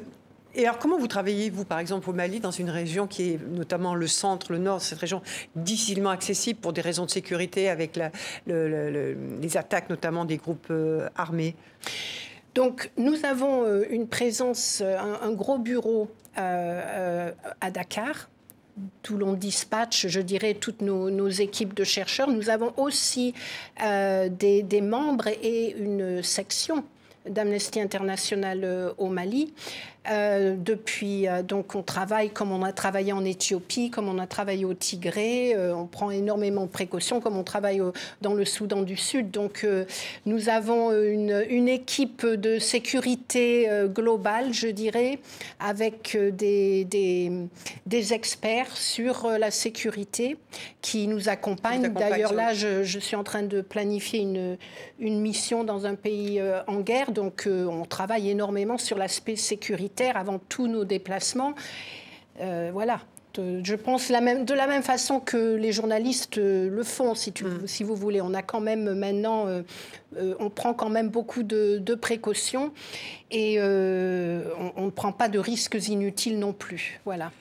et alors, comment vous travaillez, vous, par exemple, au Mali, dans une région qui est notamment le centre, le nord, cette région difficilement accessible pour des raisons de sécurité, avec les attaques notamment des groupes euh, armés? Donc, nous avons euh, une présence, euh, un, gros bureau à Dakar, d'où l'on dispatche, je dirais, toutes nos, équipes de chercheurs. Nous avons aussi des, membres et une section d'Amnesty International au Mali. Euh, depuis, euh, donc, on travaille comme on a travaillé en Éthiopie, comme on a travaillé au Tigré. Euh, on prend énormément de précautions, comme on travaille dans le Soudan du Sud. Donc, nous avons une, une, équipe de sécurité globale, je dirais, avec des, des, des, experts sur la sécurité qui nous accompagnent. D'ailleurs, là, je, je, suis en train de planifier une, une mission dans un pays en guerre. Donc, on travaille énormément sur l'aspect sécurité avant tous nos déplacements. Euh, voilà. Je pense la même, de la même façon que les journalistes euh, le font, si, tu, mm. si vous voulez. On a quand même maintenant, euh, on prend quand même beaucoup de, précautions et on, on, ne prend pas de risques inutiles non plus. Voilà.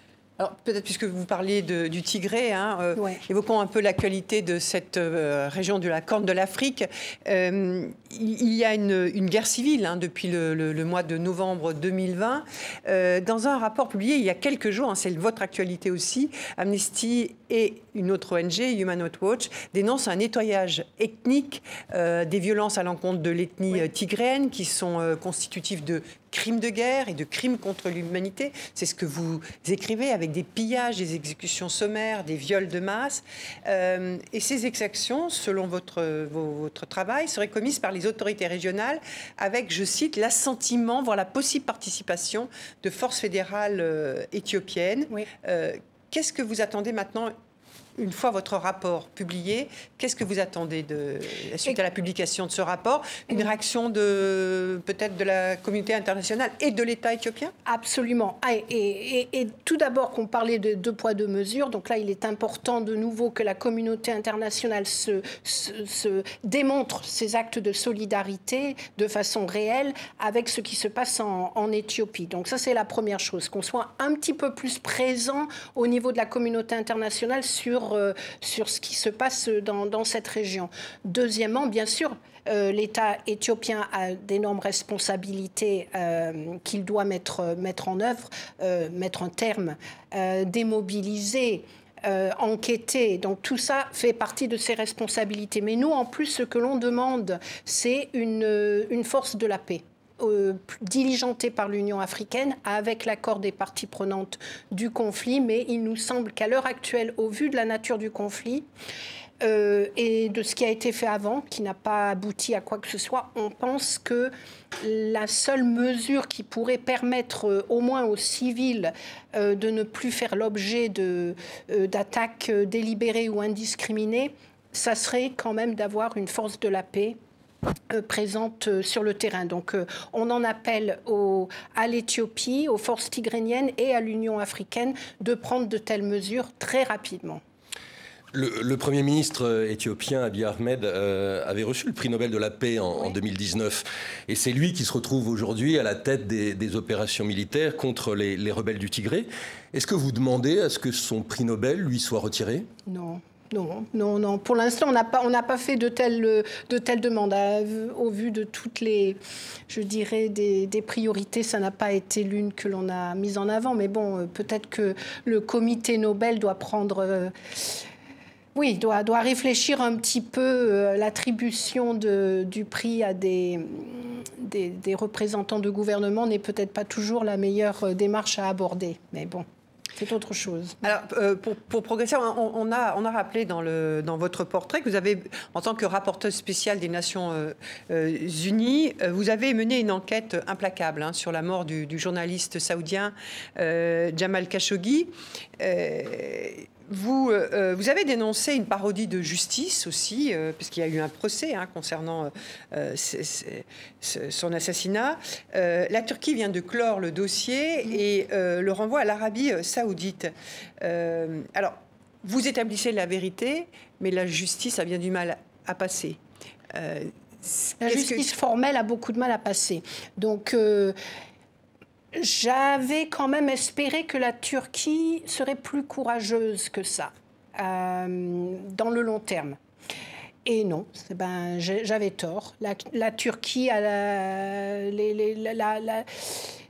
Alors peut-être puisque vous parliez du Tigré, hein, euh, évoquons un peu l'actualité de cette euh, région de la Corne de l'Afrique. Euh, il y a une, guerre civile hein, depuis le, mois de novembre 2020. dans un rapport publié il y a quelques jours, hein, c'est votre actualité aussi, Amnesty et une autre ONG, Human Rights Watch, dénoncent un nettoyage ethnique des violences à l'encontre de l'ethnie tigréenne qui sont constitutives de crimes de guerre et de crimes contre l'humanité. C'est ce que vous écrivez avec des pillages, des exécutions sommaires, des viols de masse. Euh, et ces exactions, selon votre, votre travail, seraient commises par les autorités régionales avec, je cite, l'assentiment, voire la possible participation de forces fédérales euh, éthiopiennes. Euh, qu'est-ce que vous attendez maintenant une fois votre rapport publié, qu'est-ce que vous attendez de suite à la publication de ce rapport? Une réaction de peut-être de la communauté internationale et de l'État éthiopien? Absolument. Ah, et, tout d'abord qu'on parlait de deux poids deux mesures, donc là il est important de nouveau que la communauté internationale se, se, démontre ses actes de solidarité de façon réelle avec ce qui se passe en, en Éthiopie. Donc ça c'est la première chose, qu'on soit un petit peu plus présent au niveau de la communauté internationale sur euh, sur, ce qui se passe dans, cette région. Deuxièmement, bien sûr, euh, l'État éthiopien a d'énormes responsabilités euh, qu'il doit mettre, en œuvre, mettre un terme, démobiliser. enquêter. Donc tout ça fait partie de ses responsabilités. Mais nous, en plus, ce que l'on demande, c'est une force de la paix. Euh, diligenté par l'Union africaine avec l'accord des parties prenantes du conflit, mais il nous semble qu'à l'heure actuelle, au vu de la nature du conflit, euh, et de ce qui a été fait avant, qui n'a pas abouti à quoi que ce soit, on pense que la seule mesure qui pourrait permettre euh, au moins aux civils de ne plus faire l'objet d'attaques délibérées ou indiscriminées, ça serait quand même d'avoir une force de la paix euh, présente euh, sur le terrain. Donc euh, on en appelle à l'Éthiopie, aux forces tigréniennes et à l'Union africaine de prendre de telles mesures très rapidement. Le, Premier ministre éthiopien Abiy Ahmed avait reçu le prix Nobel de la paix en, 2019. Et c'est lui qui se retrouve aujourd'hui à la tête des, opérations militaires contre les, les rebelles du Tigré. Est-ce que vous demandez à ce que son prix Nobel lui soit retiré? Non, non, non, non. Pour l'instant, on n'a pas, pas fait de telles, de telles demandes. Au vu de toutes les, je dirais, des, priorités, ça n'a pas été l'une que l'on a mise en avant. Mais bon, euh, peut-être que le comité Nobel doit prendre. Euh, oui, doit, doit réfléchir un petit peu euh, l'attribution du prix à des, des, des représentants de gouvernement n'est peut-être pas toujours la meilleure démarche à aborder. Mais bon. C'est autre chose. Alors, euh, pour, progresser, on, a, on a rappelé dans, le, dans votre portrait que vous avez, en tant que rapporteur spécial des Nations euh, euh, Unies, vous avez mené une enquête implacable hein, sur la mort du journaliste saoudien Jamal Khashoggi. Vous, euh, euh, vous avez dénoncé une parodie de justice aussi, euh, puisqu'il y a eu un procès hein, concernant son assassinat. la Turquie vient de clore le dossier et le renvoie à l'Arabie saoudite. alors, vous établissez la vérité, mais la justice a bien du mal à passer. la justice formelle a beaucoup de mal à passer. Donc, j'avais quand même espéré que la Turquie serait plus courageuse que ça euh, dans le long terme. Et non, ben, j'avais tort. La, Turquie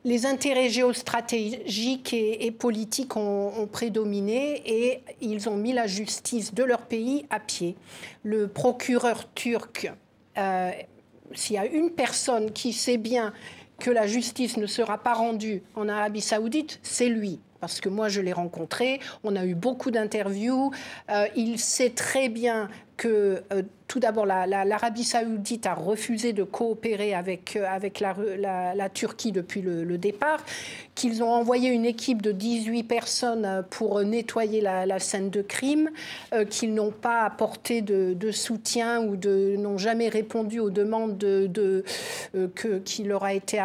les, intérêts géostratégiques et, politiques ont, prédominé et ils ont mis la justice de leur pays à pied. Le procureur turc, euh, s'il y a une personne qui sait bien que la justice ne sera pas rendue en Arabie saoudite, c'est lui. Parce que moi, je l'ai rencontré, on a eu beaucoup d'interviews. Euh, il sait très bien que euh, tout d'abord, l'Arabie saoudite a refusé de coopérer avec, euh, avec la, Turquie depuis le, départ, qu'ils ont envoyé une équipe de 18 personnes euh, pour nettoyer la, scène de crime, qu'ils n'ont pas apporté de, soutien ou n'ont jamais répondu aux demandes de, que, qui leur a été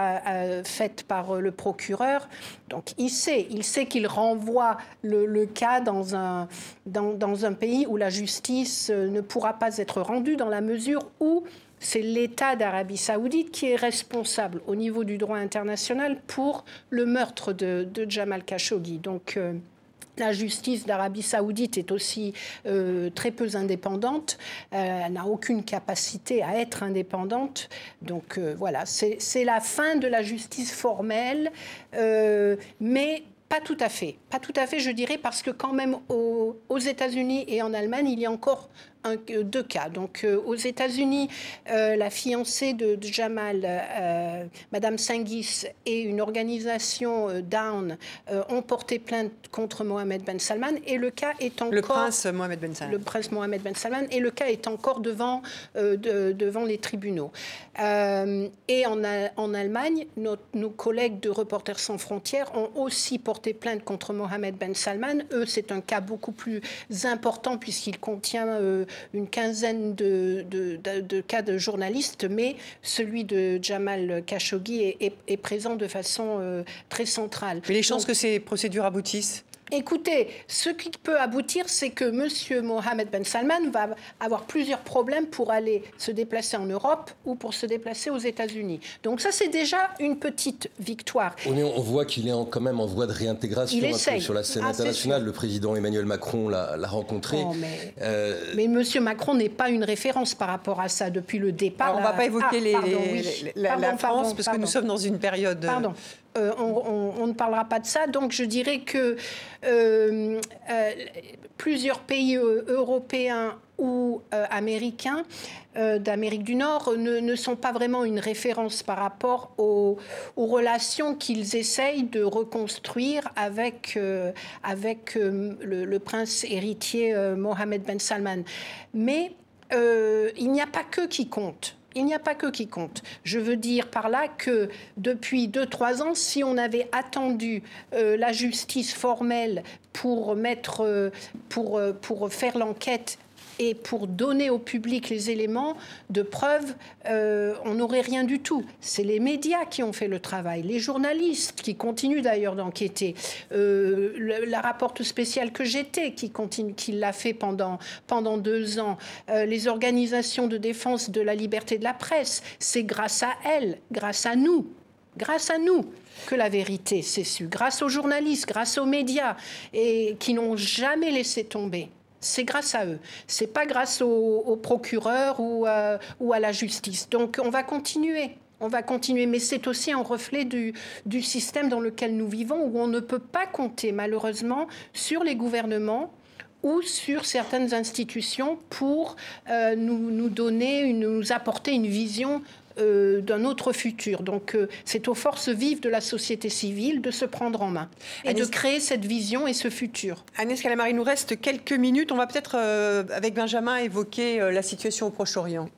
faites par le procureur. Donc il sait, il sait qu'il renvoie le, cas dans un, dans un pays où la justice ne pourra pas être rendue dans la mesure où c'est l'État d'Arabie saoudite qui est responsable au niveau du droit international pour le meurtre de, Jamal Khashoggi. Donc, euh, la justice d'Arabie saoudite est aussi euh, très peu indépendante. Euh, elle n'a aucune capacité à être indépendante. Donc voilà, c'est la fin de la justice formelle, mais pas tout à fait. Pas tout à fait, je dirais, parce que quand même aux États-Unis et en Allemagne, il y a encore deux cas. Donc, euh, aux États-Unis, euh, la fiancée de, Jamal, euh, Madame Singis, et une organisation Down ont porté plainte contre Mohamed Ben Salman, et le cas est encore le prince Mohamed Ben Salman. Le prince Mohamed Ben Salman, et le cas est encore devant devant les tribunaux. et en, en Allemagne, nos collègues de Reporters sans frontières ont aussi porté plainte contre Mohamed Ben Salman. Eux, c'est un cas beaucoup plus important puisqu'il contient une quinzaine de, de, cas de journalistes, mais celui de Jamal Khashoggi est, présent de façon euh, très centrale. Mais les chances que ces procédures aboutissent? Écoutez, ce qui peut aboutir, c'est que M. Mohamed Ben Salman va avoir plusieurs problèmes pour aller se déplacer en Europe ou pour se déplacer aux États-Unis. Donc ça, c'est déjà une petite victoire. On, voit qu'il est quand même en voie de réintégration sur la scène ah, internationale. Le président Emmanuel Macron l'a rencontré. Oh, mais, euh... mais, M. Macron n'est pas une référence par rapport à ça depuis le départ. on ne va pas évoquer ah, les, la, France parce que nous sommes dans une période... Euh, on, ne parlera pas de ça. Donc je dirais que euh, euh, plusieurs pays européens ou américains d'Amérique du Nord ne, sont pas vraiment une référence par rapport aux, relations qu'ils essayent de reconstruire avec, avec le, prince héritier Mohamed Ben Salman. Mais il n'y a pas que qui compte il n'y a pas que qui compte. Je veux dire par là que depuis 2-3 ans, si on avait attendu euh, la justice formelle pour, mettre, euh, pour, euh, pour faire l'enquête et pour donner au public les éléments de preuve, euh, on n'aurait rien du tout. C'est les médias qui ont fait le travail, les journalistes qui continuent d'ailleurs d'enquêter, euh, la rapporte spéciale que j'étais qui l'a fait pendant pendant deux ans, euh, les organisations de défense de la liberté de la presse. C'est grâce à elles, grâce à nous, grâce à nous que la vérité s'est su, grâce aux journalistes, grâce aux médias, et qui n'ont jamais laissé tomber c'est grâce à eux. C'est pas grâce au, procureur ou, euh, ou, à la justice. Donc on va continuer. On va continuer, mais c'est aussi un reflet du, système dans lequel nous vivons, où on ne peut pas compter malheureusement sur les gouvernements ou sur certaines institutions pour euh, nous, donner, nous apporter une vision euh, d'un autre futur. Donc euh, c'est aux forces vives de la société civile de se prendre en main et de créer cette vision et ce futur. Agnès Calamari, il nous reste quelques minutes. On va peut-être, euh, avec Benjamin, évoquer la situation au Proche-Orient.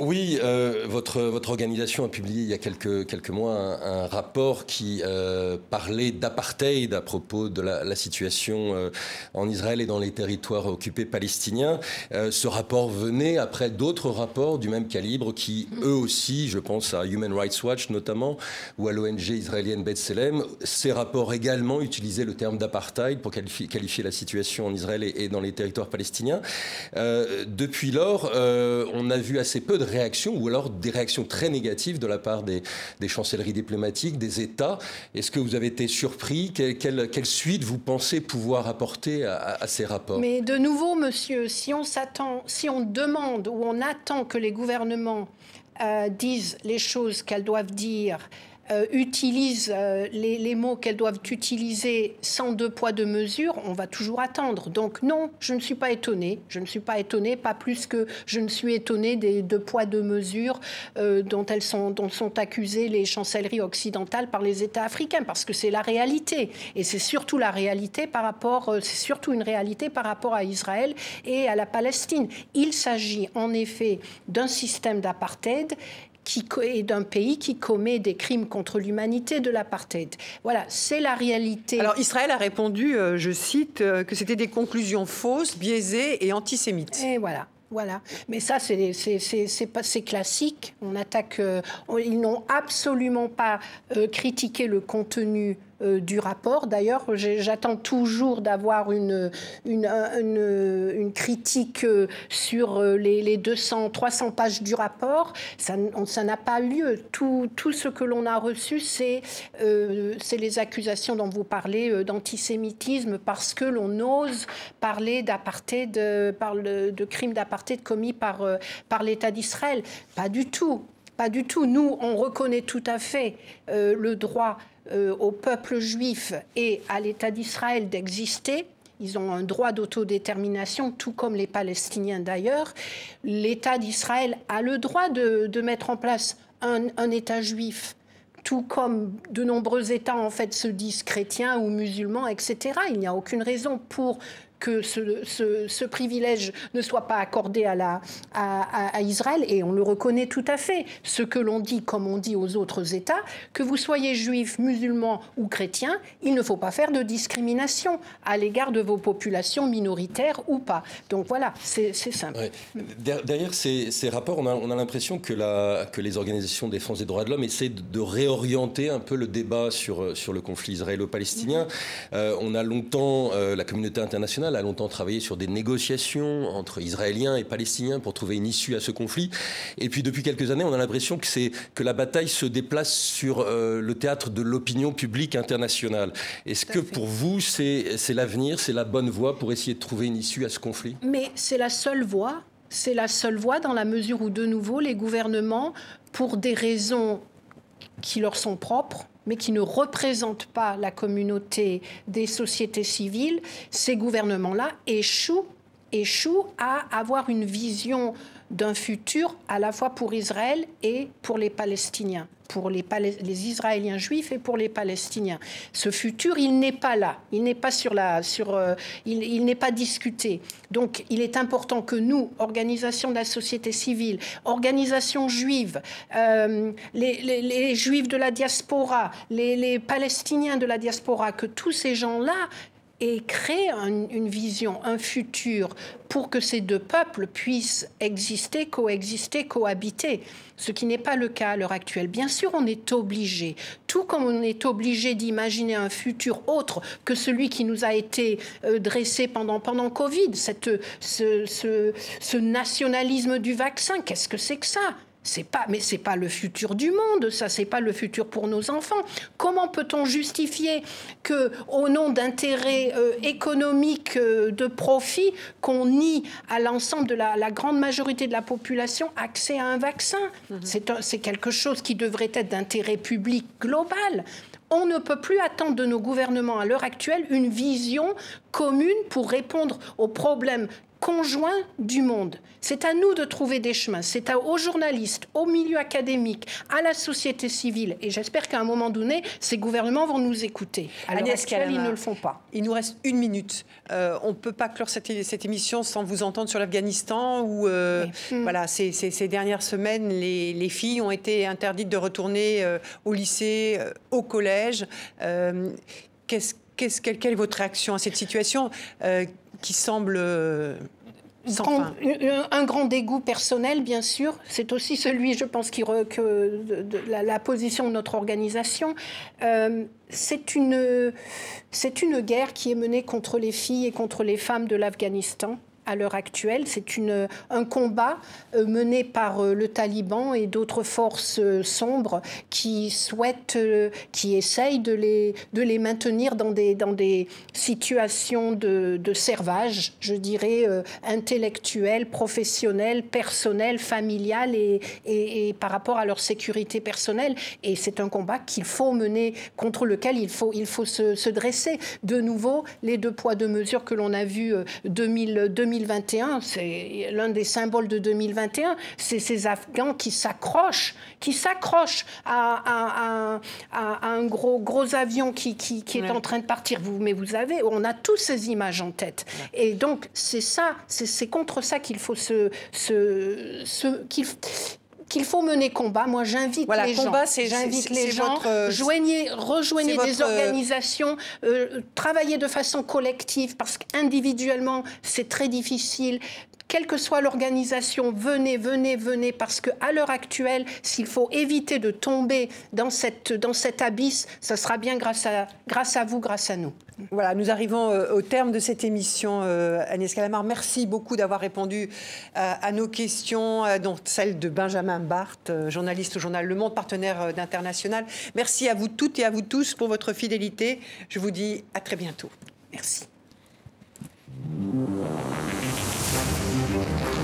Oui, euh, votre, organisation a publié il y a quelques, mois un, rapport qui euh, parlait d'apartheid à propos de la, situation euh, en Israël et dans les territoires occupés palestiniens. ce rapport venait après d'autres rapports du même calibre qui, eux aussi, je pense à Human Rights Watch notamment, ou à l'ONG israélienne B'Tselem, ces rapports également utilisaient le terme d'apartheid pour qualifier, qualifier, la situation en Israël et, et dans les territoires palestiniens. depuis lors, on a vu assez peu de réactions ou alors des réactions très négatives de la part des, chancelleries diplomatiques, des États. Est-ce que vous avez été surpris? Quelle, suite vous pensez pouvoir apporter à, ces rapports? Mais de nouveau, monsieur, si on s'attend, si on demande ou on attend que les gouvernements euh, disent les choses qu'elles doivent dire euh, utilisent euh, les, mots qu'elles doivent utiliser sans deux poids, deux mesures, on va toujours attendre. Donc non, je ne suis pas étonnée. Je ne suis pas étonnée, pas plus que je ne suis étonnée des deux poids, deux mesures euh, dont, elles sont, sont accusées les chancelleries occidentales par les États africains, parce que c'est la réalité. Et c'est surtout la réalité par rapport, c'est surtout une réalité par rapport à Israël et à la Palestine. Il s'agit en effet d'un système d'apartheid qui est d'un pays qui commet des crimes contre l'humanité de l'apartheid. Voilà, c'est la réalité. Alors Israël a répondu, euh, je cite, euh, que c'était des conclusions fausses, biaisées et antisémites. Et voilà. Voilà. Mais ça, c'est classique. On attaque. Euh, ils n'ont absolument pas critiqué le contenu du rapport. D'ailleurs, j'attends toujours d'avoir une, une, une, critique euh, sur euh, les, 200, 300 pages du rapport. Ça n'a pas lieu. Tout, tout, ce que l'on a reçu, c'est les accusations dont vous parlez d'antisémitisme parce que l'on ose parler d'apartheid, de, de crimes d'apartheid commis par, par l'État d'Israël. Pas du tout. Pas du tout. Nous, on reconnaît tout à fait le droit euh, au peuple juif et à l'État d'Israël d'exister. Ils ont un droit d'autodétermination, tout comme les Palestiniens d'ailleurs. L'État d'Israël a le droit de, mettre en place un, un État juif tout comme de nombreux États en fait se disent chrétiens ou musulmans, etc. Il n'y a aucune raison pour que ce, privilège ne soit pas accordé à, la, à, Israël, et on le reconnaît tout à fait. Ce que l'on dit, comme on dit aux autres États, que vous soyez juif, musulman ou chrétien, il ne faut pas faire de discrimination à l'égard de vos populations minoritaires ou pas. Donc voilà, c'est simple. Derrière ces, rapports, on a, l'impression que, que les organisations de défense des droits de l'homme essaient de, réorienter un peu le débat sur, sur le conflit israélo-palestinien. Mm-hmm. Euh, on a longtemps, euh, la communauté internationale, a longtemps travaillé sur des négociations entre Israéliens et Palestiniens pour trouver une issue à ce conflit. Et puis depuis quelques années, on a l'impression que, c'est, que la bataille se déplace sur euh, le théâtre de l'opinion publique internationale. Est-ce que pour vous, c'est, c'est l'avenir, c'est la bonne voie pour essayer de trouver une issue à ce conflit? Mais c'est la seule voie. C'est la seule voie dans la mesure où, de nouveau, les gouvernements, pour des raisons qui leur sont propres, mais qui ne représentent pas la communauté des sociétés civiles, ces gouvernements-là échouent, échouent à avoir une vision d'un futur à la fois pour Israël et pour les Palestiniens pour les, les, Israéliens juifs et pour les Palestiniens. Ce futur, il n'est pas là, il n'est pas sur la, sur, euh, il, n'est pas discuté. Donc, il est important que nous, organisations de la société civile, organisations juives, euh, les, juifs de la diaspora, les Palestiniens de la diaspora, que tous ces gens-là et créer une vision, un futur pour que ces deux peuples puissent exister, coexister, cohabiter, ce qui n'est pas le cas à l'heure actuelle. Bien sûr, on est obligé, tout comme on est obligé d'imaginer un futur autre que celui qui nous a été euh, dressé pendant, pendant Covid, ce nationalisme du vaccin, qu'est-ce que c'est que ça? C'est pas, mais c'est pas le futur du monde, ça, c'est pas le futur pour nos enfants. Comment peut-on justifier que, au nom d'intérêts euh, économiques euh, de profit, qu'on nie à l'ensemble de la, grande majorité de la population accès à un vaccin? Mhm. C'est quelque chose qui devrait être d'intérêt public global. On ne peut plus attendre de nos gouvernements à l'heure actuelle une vision commune pour répondre aux problèmes conjoint du monde. C'est à nous de trouver des chemins, c'est aux journalistes, au milieu académique, à la société civile. Et j'espère qu'à un moment donné, ces gouvernements vont nous écouter. À actuelle, ils ne le font pas. Il nous reste une minute. Euh, on ne peut pas clore cette, émission sans vous entendre sur l'Afghanistan, où euh, hmm. voilà, ces, dernières semaines, les, filles ont été interdites de retourner euh, au lycée, au collège. Quelle, est votre réaction à cette situation? Qui semble euh, un grand dégoût personnel, bien sûr. C'est aussi celui, je pense, qui que de, la, position de notre organisation. Euh, c'est une, c'est une guerre qui est menée contre les filles et contre les femmes de l'Afghanistan à l'heure actuelle. C'est un combat euh, mené par euh, le Taliban et d'autres forces euh, sombres qui souhaitent, qui essayent de les, de les maintenir dans des, dans des situations de, de servage, je dirais, intellectuelles, professionnelles, personnelles, familiales et, et, par rapport à leur sécurité personnelle. Et c'est un combat qu'il faut mener, contre lequel il faut, il faut se, se, dresser. De nouveau, les deux poids, deux mesures que l'on a vu 2000, 2000 2021, c'est l'un des symboles de 2021, c'est ces Afghans qui s'accrochent, qui s'accrochent à, un gros, gros avion qui, qui, est en train de partir. Vous, mais vous avez, on a tous ces images en tête. Et donc, c'est ça, c'est contre ça qu'il faut se, se, se qu'il qu'il faut mener combat. Moi, j'invite les gens. J'invite les gens. joignez, rejoignez des organisations, euh, travaillez de façon collective parce qu'individuellement, c'est très difficile quelle que soit l'organisation, venez, venez, venez, parce qu'à l'heure actuelle, s'il faut éviter de tomber dans, cette, dans cet abysse, ce sera bien grâce à, grâce à vous, grâce à nous. Voilà, nous arrivons euh, au terme de cette émission. Euh, Agnès Calamar, merci beaucoup d'avoir répondu euh, à nos questions, dont celle de Benjamin Barthes, journaliste au journal Le Monde, partenaire d'International. Merci à vous toutes et à vous tous pour votre fidélité. Je vous dis à très bientôt. Merci. Thank you.